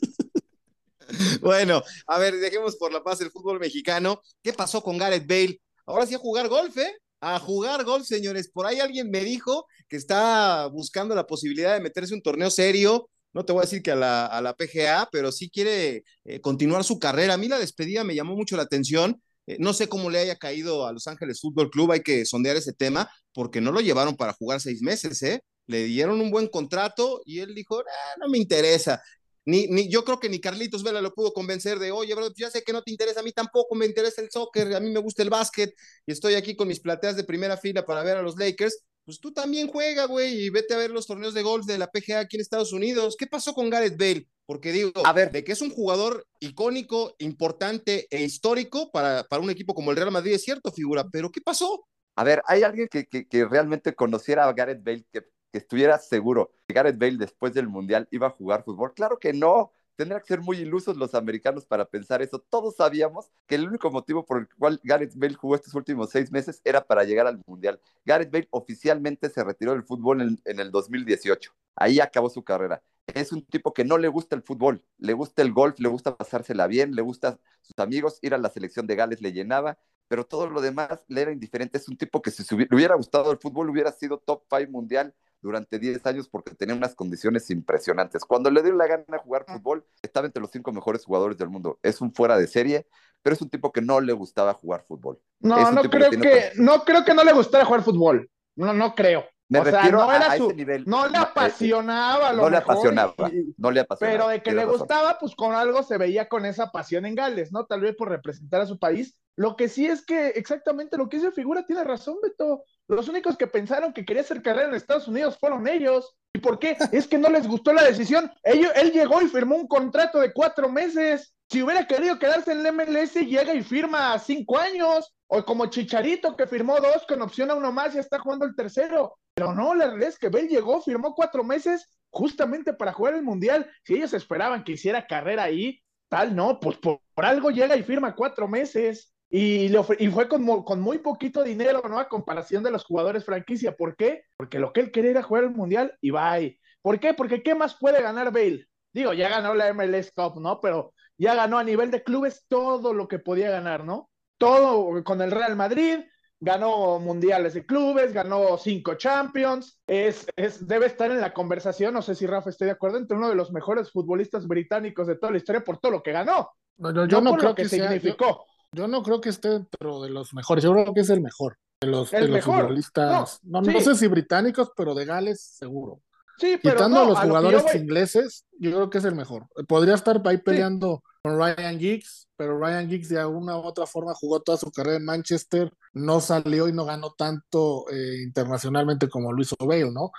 Bueno, a ver, dejemos por la paz el fútbol mexicano. ¿Qué pasó con Gareth Bale? Ahora sí a jugar golf, ¿eh? A jugar golf, señores. Por ahí alguien me dijo que está buscando la posibilidad de meterse un torneo serio. No te voy a decir que a la, a la PGA, pero sí quiere eh, continuar su carrera. A mí la despedida me llamó mucho la atención. Eh, no sé cómo le haya caído a Los Ángeles Fútbol Club, hay que sondear ese tema, porque no lo llevaron para jugar seis meses, ¿eh? Le dieron un buen contrato y él dijo, "Ah, no me interesa. ni, ni, yo creo que ni Carlitos Vela lo pudo convencer de, oye, bro, ya sé que no te interesa, a mí tampoco me interesa el soccer, a mí me gusta el básquet y estoy aquí con mis plateas de primera fila para ver a los Lakers. Pues tú también juega, güey, y vete a ver los torneos de golf de la PGA aquí en Estados Unidos. ¿Qué pasó con Gareth Bale? Porque digo, a ver, de que es un jugador icónico, importante e histórico para, para un equipo como el Real Madrid, es cierto, figura, pero ¿qué pasó? A ver, ¿hay alguien que, que, que realmente conociera a Gareth Bale que que estuviera seguro que Gareth Bale después del Mundial iba a jugar fútbol. Claro que no. Tendría que ser muy ilusos los americanos para pensar eso. Todos sabíamos que el único motivo por el cual Gareth Bale jugó estos últimos seis meses era para llegar al Mundial. Gareth Bale oficialmente se retiró del fútbol en, en el 2018. Ahí acabó su carrera. Es un tipo que no le gusta el fútbol, le gusta el golf, le gusta pasársela bien, le gusta sus amigos, ir a la selección de Gales le llenaba, pero todo lo demás le era indiferente. Es un tipo que si le hubiera gustado el fútbol hubiera sido top five mundial durante 10 años porque tenía unas condiciones impresionantes. Cuando le dio la gana jugar fútbol, estaba entre los cinco mejores jugadores del mundo. Es un fuera de serie, pero es un tipo que no le gustaba jugar fútbol. No, no creo que, no creo que no le gustara jugar fútbol. No, no creo. Me o refiero sea, no a, era a su, ese nivel. No le apasionaba. no, no le apasionaba. Y, no le apasionaba. Pero de que le gustaba, pues con algo se veía con esa pasión en Gales, ¿no? Tal vez por representar a su país. Lo que sí es que exactamente lo que dice Figura tiene razón, Beto. Los únicos que pensaron que quería hacer carrera en Estados Unidos fueron ellos. ¿Y por qué? Es que no les gustó la decisión. Ellos, él llegó y firmó un contrato de cuatro meses. Si hubiera querido quedarse en el MLS, llega y firma cinco años. O como Chicharito, que firmó dos con opción a uno más y está jugando el tercero. Pero no, la realidad es que Bell llegó, firmó cuatro meses justamente para jugar el Mundial. Si ellos esperaban que hiciera carrera ahí, tal, no, pues por, algo llega y firma cuatro meses. Y, le y fue con, con, muy poquito dinero, ¿no? A comparación de los jugadores franquicia. ¿Por qué? Porque lo que él quería era jugar el Mundial y bye. ¿Por qué? Porque ¿qué más puede ganar Bale? Digo, ya ganó la MLS Cup, ¿no? Pero ya ganó a nivel de clubes todo lo que podía ganar, ¿no? Todo con el Real Madrid, ganó mundiales de clubes, ganó cinco Champions, es, es, debe estar en la conversación, no sé si Rafa esté de acuerdo, entre uno de los mejores futbolistas británicos de toda la historia por todo lo que ganó. No, yo, yo no, por creo lo que, que sea, significó. Yo, yo, no creo que esté dentro de los mejores, yo creo que es el mejor de los, El de los mejor. futbolistas. No, no, sí. sé si británicos, pero de Gales seguro. Sí, pero Quitando a los a lo que jugadores ingleses, yo creo que es el mejor. Podría estar ahí peleando con Ryan Giggs, pero Ryan Giggs de alguna u otra forma jugó toda su carrera en Manchester, no salió y no ganó tanto eh, internacionalmente como lo hizo Bale, ¿no?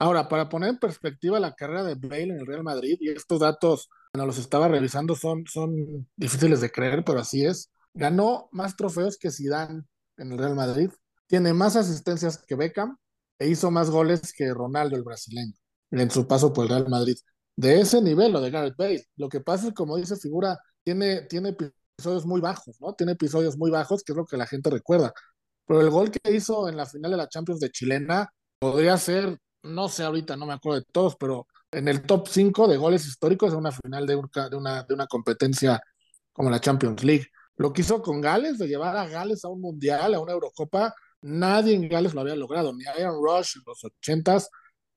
Ahora, para poner en perspectiva la carrera de Bale en el Real Madrid, y estos datos, cuando los estaba revisando, son, son difíciles de creer, pero así es. Ganó más trofeos que Zidane en el Real Madrid, tiene más asistencias que Beckham e hizo más goles que Ronaldo, el brasileño, en su paso por el Real Madrid. De ese nivel, lo de Gareth Bale. Lo que pasa es, como dice Figura, tiene, tiene episodios muy bajos, ¿no? Tiene episodios muy bajos, que es lo que la gente recuerda. Pero el gol que hizo en la final de la Champions de Chilena podría ser, no sé ahorita, no me acuerdo de todos, pero en el top 5 de goles históricos en una final de, un, de, una, de una competencia como la Champions League. Lo que hizo con Gales, de llevar a Gales a un mundial, a una Eurocopa, nadie en Gales lo había logrado, ni Ian Rush en los 80s,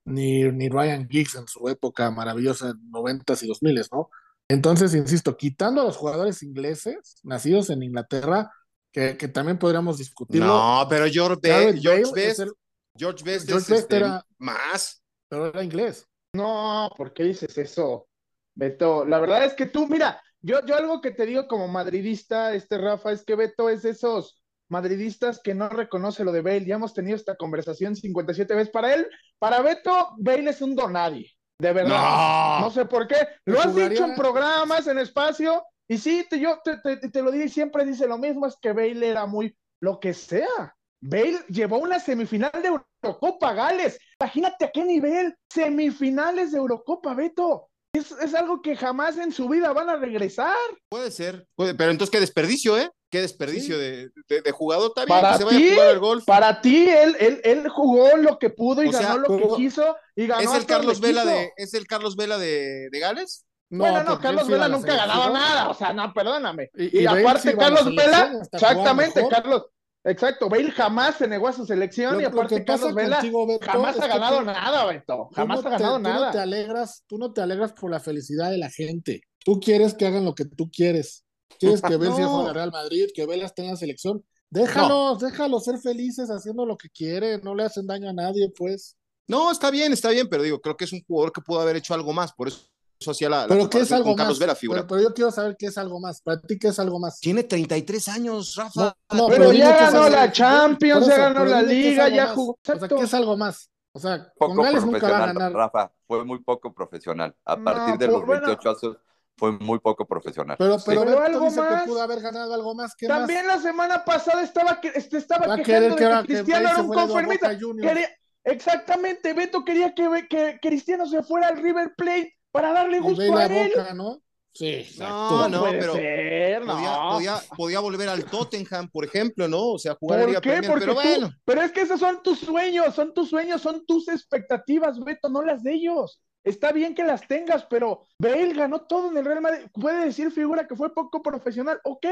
ni, ni Ryan Giggs en su época maravillosa en 90s y 2000s, ¿no? Entonces, insisto, quitando a los jugadores ingleses, nacidos en Inglaterra, que, que también podríamos discutirlo. No, pero George, Be George Bale Best, el- George Best George es Best este, era- más. pero era inglés. No, ¿por qué dices eso, Beto? La verdad es que tú, mira, yo, yo algo que te digo como madridista, este Rafa, es que Beto es de esos madridistas que no reconoce lo de Bale. Ya hemos tenido esta conversación 57 veces. Para él, para Beto, Bale es un donadie, de verdad. No. No sé por qué. Lo has Jugaría- dicho en programas, en espacio, y sí, te, yo te, te- te lo digo y siempre dice lo mismo, es que Bale era muy lo que sea. Bale llevó una semifinal de Eurocopa, Gales. Imagínate a qué nivel. Semifinales de Eurocopa, Beto. Es, es algo que jamás en su vida van a regresar. Puede ser, puede- pero entonces qué desperdicio, ¿eh? Qué desperdicio Sí. de, de- de jugador. Está bien Para que se vaya ti, a jugar al golf. Para ti, él, él, él jugó lo que pudo y O sea, ganó lo jugó- que quiso y ganó ¿Es el Carlos Vela quiso. de, es el Carlos Vela de, de Gales? bueno, no, él Carlos Vela nunca ha ganado selección. nada, o sea, no, perdóname. Y- aparte, Carlos Vela, exactamente. Carlos, exacto, Bale jamás se negó a su selección Lo- y aparte que Carlos Vela contigo, Beto, jamás ha ganado tú- nada, Beto, jamás no ha ganado te, tú no nada. te alegras, tú no te alegras por la felicidad de la gente. Tú quieres que hagan lo que tú quieres. Quieres que No. juegue al Real Madrid, que Vela esté en la selección. Déjalos, déjalos ser felices haciendo lo que quieren, no le hacen daño a nadie, pues. No, está bien, está bien, pero digo, creo que es un jugador que pudo haber hecho algo más, por eso eso hacía la, la Pero ¿qué es algo con más? Vela, figura. Pero, pero yo quiero saber qué es algo más. Para ti, ¿qué es algo más? Tiene 33 años, Rafa. No, no, Pero ya es ganó algo- la Champions, ya ganó la es Liga, ya más. jugó. O sea. ¿qué es algo más? O sea, con Poco Gales nunca va a profesional, ganar. Rafa. Fue muy poco profesional. A No, partir de los bueno. 28 años fue muy poco profesional. Pero, Sí. pero, Pero Beto algo dice más. que pudo haber ganado algo más. ¿Qué También más? la semana pasada estaba, que, este, estaba Va quejando que de que que Cristiano era un conformista. Quería- exactamente, Beto quería que, que Cristiano se fuera al River Plate para darle Y gusto a él. Boca, ¿no? Sí, exacto. No, no, puede pero ser, no. podía, podía, podía volver al Tottenham, por ejemplo, ¿no? O sea, jugar ¿Por qué? Premier, Porque pero tú- bueno. pero es que esos son tus sueños, son tus sueños, son tus expectativas, Beto, no las de ellos. Está bien que las tengas, pero Bale ganó todo en el Real Madrid. Puede decir figura que fue poco profesional, ok.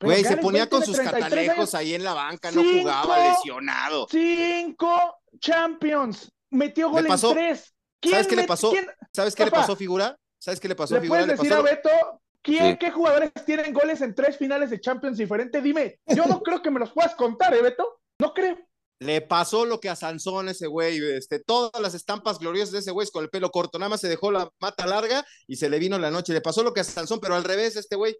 Güey, se ponía con sus 33 catalejos años. ahí en la banca, no Cinco. jugaba lesionado. Cinco Champions. Metió gol pasó- en tres. ¿Sabes qué le pasó? quién- ¿Sabes qué le pasó, figura? ¿Sabes qué le pasó, ¿Le figura? puedes Le decir pasó a Beto quién, Sí. qué jugadores tienen goles en tres finales de Champions diferentes? Dime, yo no creo que me los puedas contar, ¿eh, Beto? No creo. Le pasó lo que a Sansón ese güey, este, todas las estampas gloriosas de ese güey es con el pelo corto, nada más se dejó la mata larga y se le vino la noche. Le pasó lo que a Sansón, pero al revés, este güey.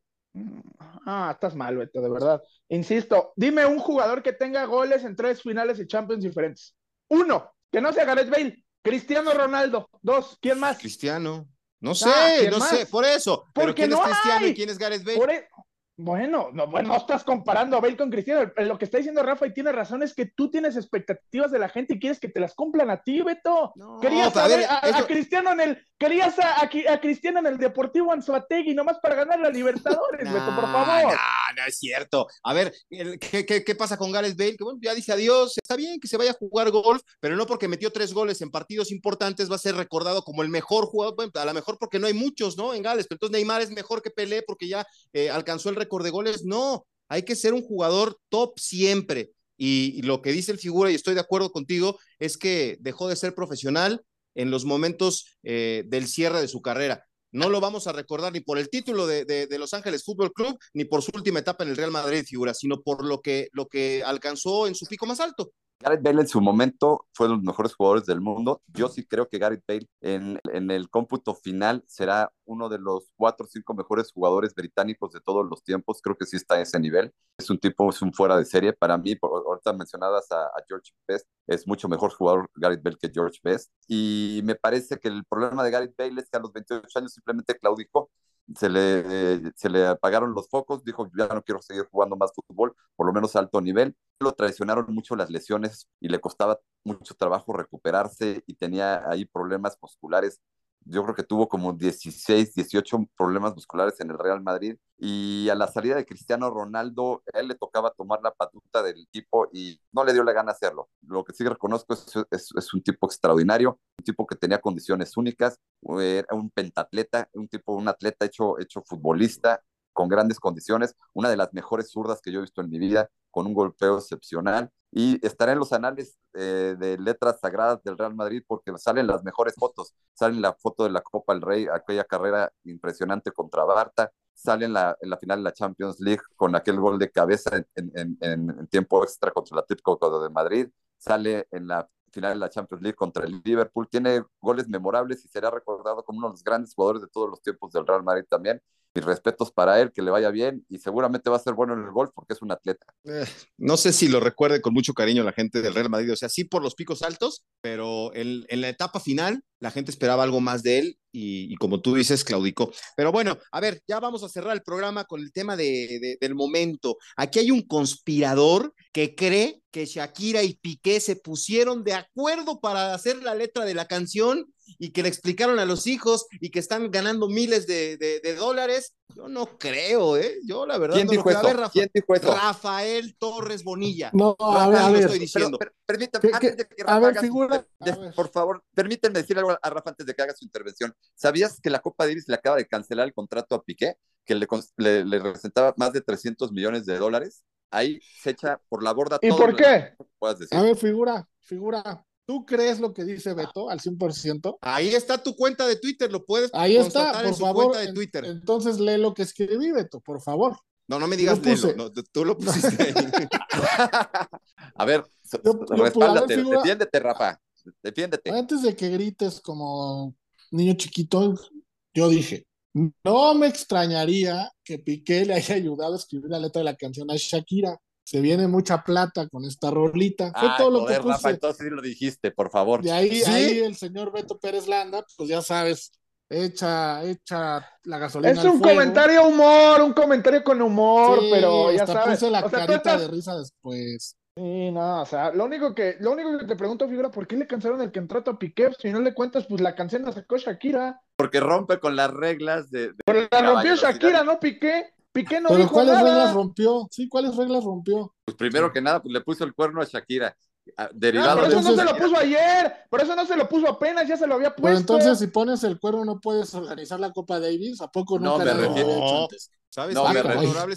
Ah, estás mal, Beto, de verdad. Insisto, dime un jugador que tenga goles en tres finales de Champions diferentes. Uno, que no sea Gareth Bale. Cristiano Ronaldo. Dos, ¿quién más? Cristiano. No sé, Ah, ¿quién no más? sé, por eso. Pero Porque ¿quién no es Cristiano hay. y quién es Gareth Bale? Por e- Bueno, no, bueno, no estás comparando a Bale con Cristiano. Lo que está diciendo Rafa y tiene razón es que tú tienes expectativas de la gente y quieres que te las cumplan a ti, Beto. No, Querías a a, Cristiano en el, querías a, a, a Cristiano en el Deportivo Anzuategui nomás para ganar la Libertadores, Beto, por favor. No, no es cierto. A ver, ¿qué, qué, pasa con Gareth Bale? Que bueno, ya dice adiós, está bien que se vaya a jugar golf, pero no porque metió tres goles en partidos importantes va a ser recordado como el mejor jugador. Bueno, a lo mejor porque no hay muchos, ¿no? En Gales, pero entonces Neymar es mejor que Pelé porque ya eh, alcanzó el récord de goles. No, hay que ser un jugador top siempre. Y, y lo que dice el figura, y estoy de acuerdo contigo, es que dejó de ser profesional en los momentos eh, del cierre de su carrera. No lo vamos a recordar ni por el título de, de, Los Ángeles Fútbol Club, ni por su última etapa en el Real Madrid, figura, sino por lo que, lo que alcanzó en su pico más alto. Gareth Bale en su momento fue de los mejores jugadores del mundo. Yo sí creo que Gareth Bale en, en el cómputo final será uno de los cuatro o cinco mejores jugadores británicos de todos los tiempos. Creo que sí está a ese nivel. Es un tipo, es un fuera de serie. Para mí, por, ahorita mencionadas a, a, George Best, es mucho mejor jugador Gareth Bale que George Best. Y me parece que el problema de Gareth Bale es que a los 28 años simplemente claudicó se le, se le apagaron los focos, dijo, ya no quiero seguir jugando más fútbol, por lo menos a alto nivel. Lo traicionaron mucho las lesiones y le costaba mucho trabajo recuperarse y tenía ahí problemas musculares. Yo creo que tuvo como 16, 18 problemas musculares en el Real Madrid y a la salida de Cristiano Ronaldo, él le tocaba tomar la patuta del equipo y no le dio la gana hacerlo. Lo que sí reconozco es, es, es un tipo extraordinario, un tipo que tenía condiciones únicas, era un pentatleta, un tipo, un atleta hecho, hecho futbolista, con grandes condiciones, una de las mejores zurdas que yo he visto en mi vida, con un golpeo excepcional, y estará en los anales eh, de letras sagradas del Real Madrid porque salen las mejores fotos, salen la foto de la Copa del Rey, aquella carrera impresionante contra Barta, sale en la, en la final de la Champions League con aquel gol de cabeza en, en, en, tiempo extra contra el Atlético de Madrid, sale en la final de la Champions League contra el Liverpool, tiene goles memorables y será recordado como uno de los grandes jugadores de todos los tiempos del Real Madrid también. Mis respetos para él, que le vaya bien y seguramente va a ser bueno en el golf porque es un atleta. Eh, no sé si lo recuerde con mucho cariño la gente del Real Madrid, o sea, sí por los picos altos, pero en, en la etapa final la gente esperaba algo más de él y, como tú dices, claudicó. Pero bueno, a ver, ya vamos a cerrar el programa con el tema de, de, del momento. Aquí hay un conspirador que cree que Shakira y Piqué se pusieron de acuerdo para hacer la letra de la canción y que le explicaron a los hijos y que están ganando miles de dólares. Yo no creo, ¿eh? Yo la verdad ¿Quién no dijo lo creo. eso? A ver, Rafa, ¿Quién dijo eso? Rafael Torres Bonilla. No, a ver, a lo ver. estoy diciendo. Pero, pero, permítame, ¿Qué, antes de que A Rafa ver, su- figura, a ver. por favor, permítanme decir algo a Rafa antes de que haga su intervención. ¿Sabías que la Copa Davis le acaba de cancelar el contrato a Piqué, que le, le, le representaba más de 300 millones de dólares? Ahí se echa por la borda ¿Y todo por lo qué? que puedas decir. A ver, figura, figura. ¿Tú crees lo que dice Beto al 100%? Ahí está tu cuenta de Twitter, lo puedes Ahí está, por en su favor. cuenta de en- Twitter. Entonces lee lo que escribí, Beto, por favor. No, no me digas léelo, no, tú- lo pusiste ahí. a ver, Yo- respáldate, defiéndete, Rafa. Defiéndete. Antes de que grites como niño chiquito, yo dije, no me extrañaría que Piqué le haya ayudado a escribir la letra de la canción a Shakira. Se viene mucha plata con esta rolita. Fue Ah, todo lo joder, que puse. Rafa, entonces sí lo dijiste, por favor. De ahí, ¿Sí? ahí el señor Beto Pérez Landa, pues ya sabes, echa, echa la gasolina. Es al un fuego. comentario humor, un comentario con humor, Sí, pero ya hasta sabes. puse la o sea, tú carita estás- de risa después. Sí, no, o sea, lo único que, lo único que te pregunto, figura, ¿por qué le cancelaron el contrato a Piqué? Si no le cuentas, pues la canción la sacó Shakira. Porque rompe con las reglas de. de Pero la rompió. Shakira, no Piqué. Piqué no Pero dijo ¿cuáles nada. reglas rompió? Sí, ¿cuáles reglas rompió? Pues primero que nada, pues le puso el cuerno a Shakira. Derivado por eso de no se lo puso ayer, por eso no se lo puso apenas, ya se lo había Pero puesto. entonces, si pones el cuerno, no puedes organizar la Copa Davis. ¿A poco No, nunca me refiero- había hecho No. antes? ¿Sabes No, me, es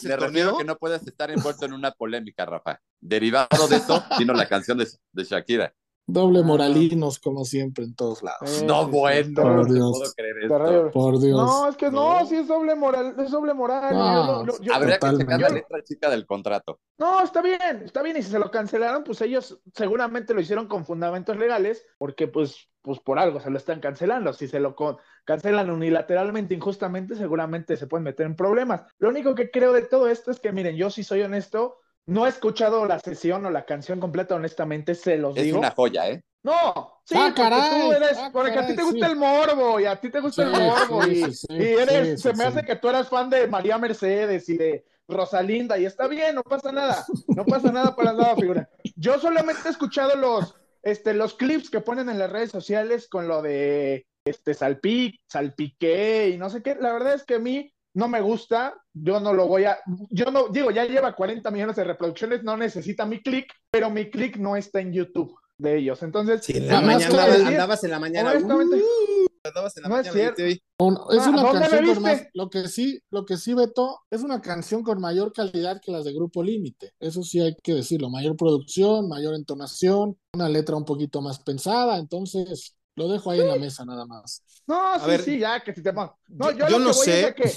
el me refiero que no puedes estar envuelto en una polémica, Rafa. Derivado de eso, vino la canción de, de Shakira. Doble Ah. moralinos, como siempre, en todos lados. No, bueno, Por no te Dios. puedo creer esto. Por Dios. No, es que no, No. sí es doble moral, es doble moral. No, yo lo- lo- yo- Habría Totalmente. que checar la letra chica del contrato. No, está bien, está bien. Y si se lo cancelaron, pues ellos seguramente lo hicieron con fundamentos legales, porque pues, pues por algo se lo están cancelando. Si se lo con- cancelan unilateralmente, injustamente, seguramente se pueden meter en problemas. Lo único que creo de todo esto es que, miren, yo sí soy honesto, no he escuchado la sesión o la canción completa, honestamente, se los Es digo. una joya, ¿eh? No, sí, Ah, porque caray, tú eres, ah, porque a ti caray, te gusta sí. el morbo y a ti te gusta el morbo sí, y, sí, sí, y eres, sí, se sí, me sí. hace que tú eras fan de María Mercedes y de Rosalinda y está bien, no pasa nada, no pasa nada para nada, figura. Yo solamente he escuchado los, este, los clips que ponen en las redes sociales con lo de este salpic, salpiqué y no sé qué. La verdad es que a mí no me gusta, yo no lo voy a, yo no, digo, ya lleva 40 millones de reproducciones, no necesita mi click, pero mi click no está en YouTube de ellos. Entonces, Sí, en la mañana andabas, decir, andabas en la mañana. honestamente, uh, andabas en la no es mañana. y cierto. Un- es Ah, una ¿dónde canción con más, lo que sí, lo que sí, Beto, es una canción con mayor calidad que las de Grupo Límite. Eso sí hay que decirlo, mayor producción, mayor entonación, una letra un poquito más pensada, entonces lo dejo ahí en la mesa nada más. No, sí, ver, sí, ya, que si te pongo. No, yo- yo, yo lo no que sé. que.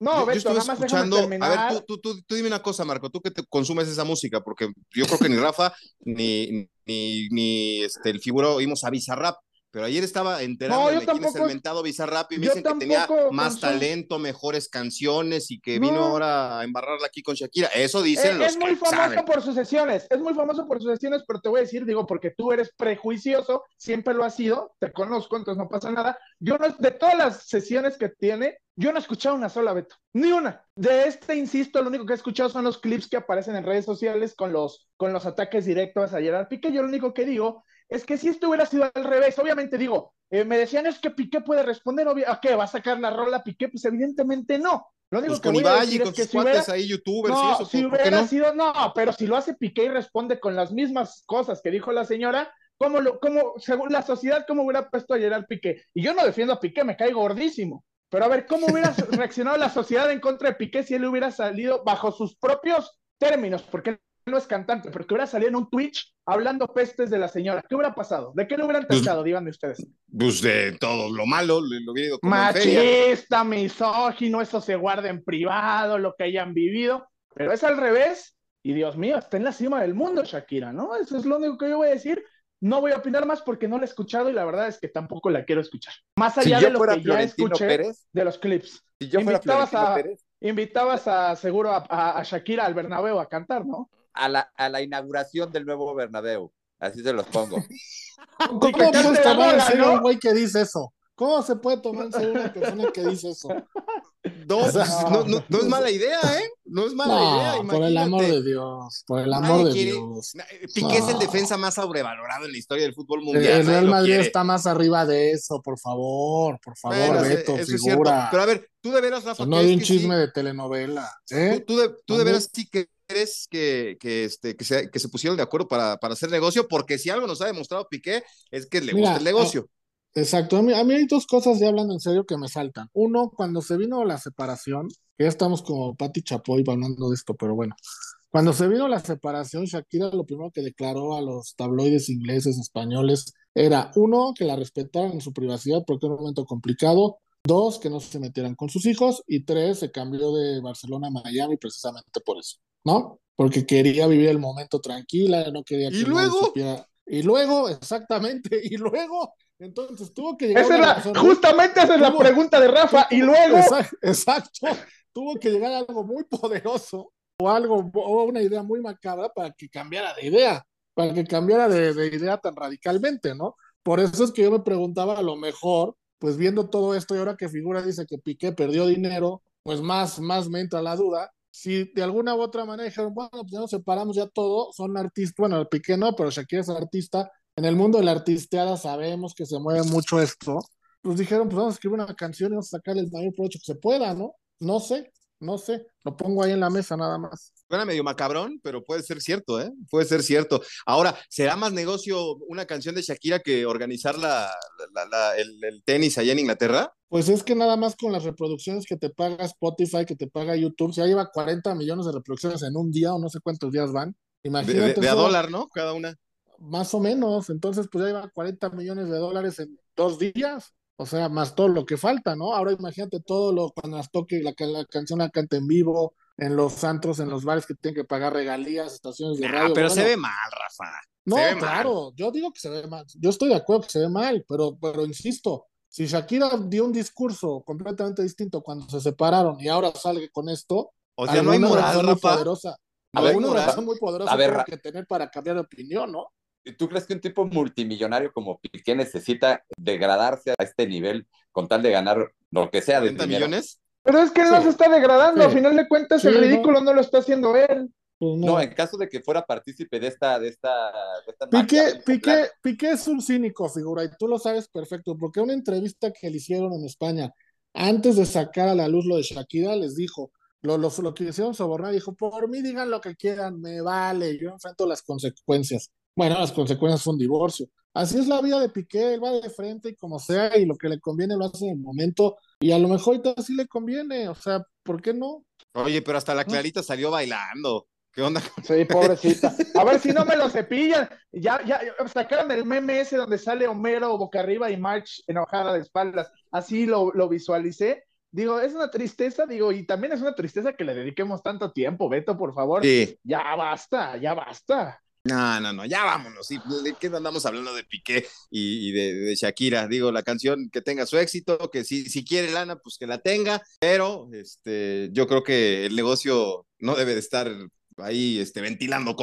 No, yo, yo Beto, estuve nada más déjame escuchando. A ver, tú, tú, tú, tú dime una cosa, Marco, tú que te consumes esa música, porque yo creo que ni Rafa ni, ni, ni este, el figura oímos a Bizarrap. Pero ayer estaba enterando No, de quién es el tampoco- mentado Bizarrap y me dicen que tenía tampoco más talento, mejores canciones y que No. vino ahora a embarrarla aquí con Shakira. Eso dicen Eh, los es muy que famoso saben. por sus sesiones, es muy famoso por sus sesiones, pero te voy a decir, digo, porque tú eres prejuicioso, siempre lo has sido, te conozco, entonces no pasa nada. Yo no, de todas las sesiones que tiene, yo no he escuchado una sola, Beto, ni una. De este, insisto, lo único que he escuchado son los clips que aparecen en redes sociales con los, con los ataques directos a Gerard Piqué. Yo lo único que digo es que si esto hubiera sido al revés, obviamente digo, eh, me decían es que Piqué puede responder, ¿a qué? ¿Va a sacar la rola Piqué? Pues evidentemente no. Lo único Pues que con Ibai y con sus si hubiera, ahí, youtubers y eso, si ¿por qué hubiera no? sido, no, pero si lo hace Piqué y responde con las mismas cosas que dijo la señora, ¿cómo, lo, cómo según la sociedad, cómo hubiera puesto a Gerard Piqué? Y yo no defiendo a Piqué, me cae gordísimo. Pero a ver, ¿cómo hubiera reaccionado la sociedad en contra de Piqué si él hubiera salido bajo sus propios términos? Porque no es cantante, pero que hubiera salido en un Twitch hablando pestes de la señora. ¿Qué hubiera pasado? ¿De qué le hubieran Pues, tachado? Díganme ustedes. Pues de todo lo malo, lo, hubiera ido como. Machista, misógino, eso se guarda en privado, lo que hayan vivido, pero es al revés. Y Dios mío, está en la cima del mundo, Shakira, ¿no? Eso es lo único que yo voy a decir. No voy a opinar más porque no la he escuchado y la verdad es que tampoco la quiero escuchar. Más allá de lo que ya escuché Pérez, de los clips. si yo fuera Florentino a- Pérez, Invitabas a seguro a, a- a Shakira al Bernabéu a cantar, ¿no? A la, a la inauguración del nuevo Bernabéu. Así se los pongo. ¿Cómo puedes tomar en serio un güey que dice eso? ¿Cómo se puede tomar en serio una persona que dice eso? No, O sea, pues, no, no, no es mala idea, ¿eh? No es mala idea. No, por el amor imagínate. de Dios, por el Nadie amor de quiere- Dios. Piqué es el defensa más sobrevalorado en la historia del fútbol mundial. el Real Madrid está más arriba de eso, por favor, por favor, Bueno, Beto, eso figura. Pero a ver, tú de veras, Rafa, no ¿crees de un chisme sí? de telenovela. Tú, ¿eh? tú de, tú de veras sí que crees que, que, este, que, se, que se pusieron de acuerdo para, para hacer negocio, porque si algo nos ha demostrado Piqué es que le Mira, gusta el negocio. Exacto, a mí, a mí hay dos cosas ya hablando en serio que me saltan. Uno, cuando se vino la separación, que ya estamos como Pati Chapoy hablando de esto, pero bueno, cuando se vino la separación, Shakira lo primero que declaró a los tabloides ingleses, españoles, era uno, que la respetaran en su privacidad porque era un momento complicado, dos, que no se metieran con sus hijos, y tres, se cambió de Barcelona a Miami precisamente por eso, ¿no? Porque quería vivir el momento tranquila, no quería ¿Y que nadie luego? supiera Y luego, exactamente, y luego, entonces tuvo que llegar. Esa una la, justamente esa es la pregunta de Rafa. Y luego, Exa- Exacto, tuvo que llegar a algo muy poderoso o algo, o una idea muy macabra para que cambiara de idea, para que cambiara de, de idea tan radicalmente, ¿no? Por eso es que yo me preguntaba, a lo mejor, pues viendo todo esto y ahora que figura dice que Piqué perdió dinero, pues más, más me entra la duda. Si de alguna u otra manera dijeron, bueno, pues ya nos separamos ya todo, son artistas, bueno, Piqué no, pero Shakira es artista. En el mundo de la artisteada sabemos que se mueve mucho esto. Pues dijeron, pues vamos a escribir una canción y vamos a sacarle el mayor provecho que se pueda, ¿no? No sé, no sé. Lo pongo ahí en la mesa nada más. Suena medio macabrón, pero puede ser cierto, ¿eh? Puede ser cierto. Ahora, ¿será más negocio una canción de Shakira que organizar la, la- la- el, el tenis allá en Inglaterra? Pues es que nada más con las reproducciones que te paga Spotify, que te paga YouTube, si ya lleva 40 millones de reproducciones en un día o no sé cuántos días van. Imagínate de- de a eso, dólar, ¿no? Cada una. más o menos. Entonces, pues ya lleva 40 millones de dólares en dos días. O sea, más todo lo que falta, ¿no? Ahora imagínate todo lo cuando las toque, la, la canción la canta en vivo, en los antros, en los bares que tienen que pagar regalías, estaciones de Ah, radio. pero bueno, se ve mal, Rafa. No, se ve mal. claro, yo digo que se ve mal. Yo estoy de acuerdo que se ve mal, pero, pero insisto, si Shakira dio un discurso completamente distinto cuando se separaron y ahora sale con esto, O sea, no hay alguna moral, razón muy Rafa. poderosa, No hay alguna moral. razón muy poderosa A ver, que tener para cambiar de opinión, ¿no? ¿Y ¿Tú crees que un tipo multimillonario como Piqué necesita degradarse a este nivel con tal de ganar lo que sea de 40 dinero? millones. pero es que él no Sí. se está degradando. Sí. A final de cuentas, Sí, el no. ridículo no lo está haciendo él. Pues No, en caso de que fuera partícipe de esta, de esta, de esta Piqué, Piqué, Piqué es un cínico, figura, y tú lo sabes perfecto, porque una entrevista que le hicieron en España, antes de sacar a la luz lo de Shakira, les dijo, lo, lo, lo que hicieron sobornar, dijo, por mí digan lo que quieran, me vale, yo enfrento las consecuencias. Bueno, las consecuencias fue un divorcio. Así es la vida de Piqué, él va de frente y como sea, y lo que le conviene lo hace en el momento, y a lo mejor ahorita sí le conviene, o sea, ¿por qué no? Oye, pero hasta la Clarita salió bailando. ¿Qué onda? Sí, pobrecita. A ver si no me lo cepillan. Ya, ya, sacaron el meme ese donde sale Homero boca arriba y March enojada de espaldas. Así lo, lo visualicé. Digo, es una tristeza, digo, y también es una tristeza que le dediquemos tanto tiempo, Beto, por favor. Sí. Ya basta, ya basta. No, no, no, ya vámonos. ¿De qué andamos hablando de Piqué y, y de, de Shakira? Digo, la canción que tenga su éxito, que si, si quiere lana, pues que la tenga, pero este, yo creo que el negocio no debe de estar ahí este, ventilando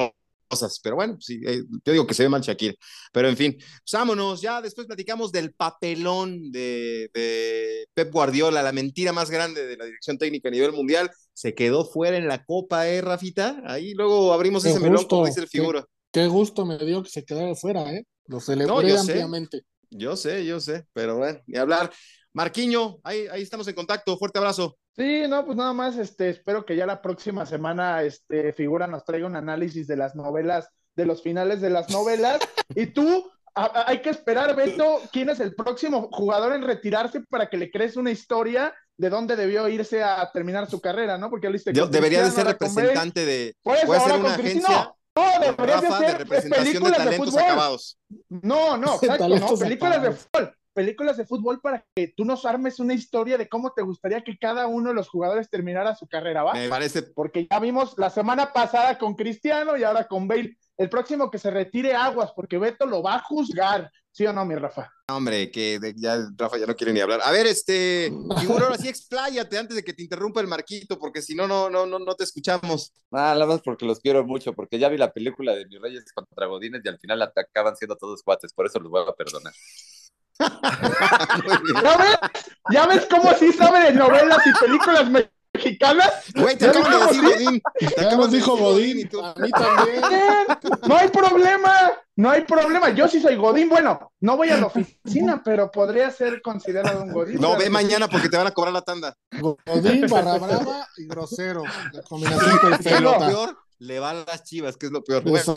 cosas. Pero bueno, sí, eh, yo digo que se ve mal Shakira. Pero en fin, pues vámonos. Ya después platicamos del papelón de, de Pep Guardiola, la mentira más grande de la dirección técnica a nivel mundial. Se quedó fuera en la Copa, ¿eh, Rafita? Ahí luego abrimos Qué ese melón, como gusto, dice el figura. Qué gusto me dio que se quedara fuera, ¿eh? Lo celebré No, sé. ampliamente. Yo sé, yo sé, pero bueno, ni hablar. Marquiño, ahí, ahí estamos en contacto. Fuerte abrazo. Sí, no, pues nada más, este, espero que ya la próxima semana, este, Figura nos traiga un análisis de las novelas, de los finales de las novelas. Y tú, a- a- hay que esperar, Beto, quién es el próximo jugador en retirarse para que le crees una historia de dónde debió irse a terminar su carrera, ¿no? Porque viste Yo debería de ser representante de. Puede ser ahora una con agencia. No, deberías de Rafa, de hacer representación de películas de fútbol. acabados. No, no, exacto, no, películas de fútbol, películas de fútbol para que tú nos armes una historia de cómo te gustaría que cada uno de los jugadores terminara su carrera, ¿va? Me parece. Porque ya vimos la semana pasada con Cristiano y ahora con Bale. El próximo que se retire aguas, porque Beto lo va a juzgar, ¿sí o no, mi Rafa? Hombre, que de- ya Rafa ya no quiere ni hablar. A ver, este, figura ahora sí expláyate antes de que te interrumpa el Marquito, porque si no, no, no, no, no te escuchamos. Ah, nada más porque los quiero mucho, porque ya vi la película de Mis Reyes contra Godines y al final acaban siendo todos cuates, por eso los voy a perdonar. ¿Ya ves? ¿Ya ves cómo sí sabe de novelas y películas mexicanas? Güey, te ¿Ya acaban de decir? Godín. Te nos de dijo decir Godín, y tú. a mí también. No hay problema, no hay problema. Yo sí soy Godín. Bueno, no voy a la oficina, pero podría ser considerado un Godín. No, ve mañana porque te van a cobrar la tanda. Godín, barra brava y grosero. La combinación Y lo perfecta. peor, le van las chivas, que es lo peor. Bueno,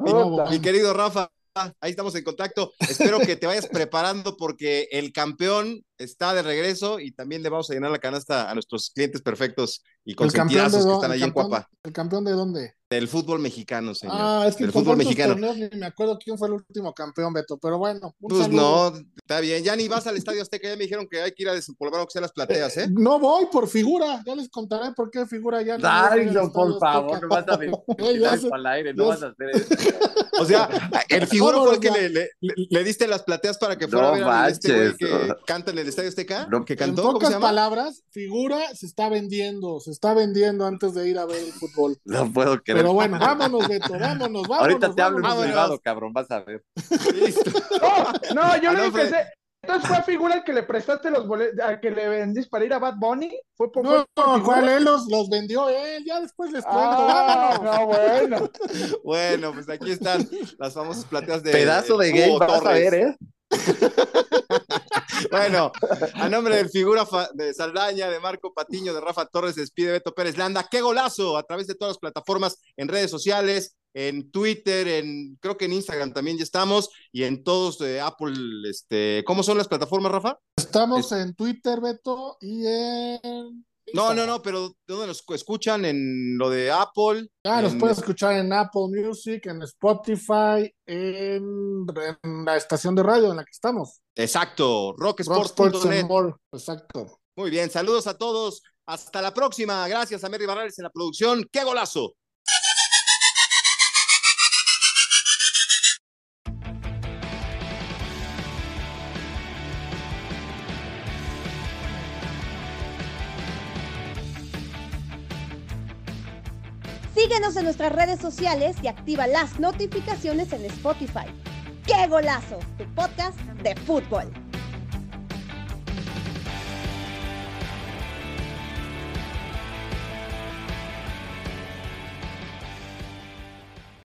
mi- mi querido Rafa, ahí estamos en contacto. Espero que te vayas preparando porque el campeón está de regreso y también le vamos a llenar la canasta a nuestros clientes perfectos y ¿El campeón, de consentidazos que están ahí en Cuapa. ¿El campeón de dónde? Del fútbol mexicano, señor. Ah, es que del fútbol mexicano. torneos ni me acuerdo quién fue el último campeón, Beto, pero bueno. un Pues saludo. no, está bien. Ya ni vas al Estadio Azteca, ya me dijeron que hay que ir a desempolvar aunque sea las plateas, ¿eh? No voy por figura, ya les contaré por qué figura ya no, Estadio por favor, no vas a ver Eh, al aire, no vas a hacer eso. O sea, el figuro fue el que le, le- le- le diste las plateas para que fuera No a ver a este güey que canta en el Estadio Azteca, No. que En cantó, ¿cómo pocas se llama? palabras, figura se está vendiendo, se está vendiendo antes de ir a ver el fútbol. No puedo creer. Pero bueno, vámonos, Beto, vámonos, vámonos. Ahorita te hablo en privado, cabrón, vas a ver. Listo. No, no, yo Fred. sé. Entonces fue a figura el que le prestaste los boletos, al que le vendiste para ir a Bad Bunny. Fue por, No, no? ¿cuál él los, los vendió él? Ya después les cuento, Ah, no, bueno. Bueno, pues aquí están las famosas plateas de Pedazo de gay, Hugo vas a ver, ¿eh? Bueno, a nombre del figura de Saldaña, de Marco Patiño, de Rafa Torres, se despide Beto Pérez Landa. ¡Qué golazo! A través de todas las plataformas, en redes sociales, en Twitter, en creo que en Instagram también ya estamos, y en todos de Apple, este, ¿cómo son las plataformas, Rafa? Estamos en Twitter, Beto, y en. No, no, no, pero ¿dónde nos escuchan? En lo de Apple. Ah, nos en- puedes escuchar en Apple Music, en Spotify, en, en la estación de radio en la que estamos. Exacto, Rock rocksports.net. More. Exacto. Muy bien, saludos a todos. Hasta la próxima. Gracias a Mary Barrales en la producción. ¡Qué golazo! Síguenos en nuestras redes sociales y activa las notificaciones en Spotify. ¡Qué golazo! Tu podcast de fútbol.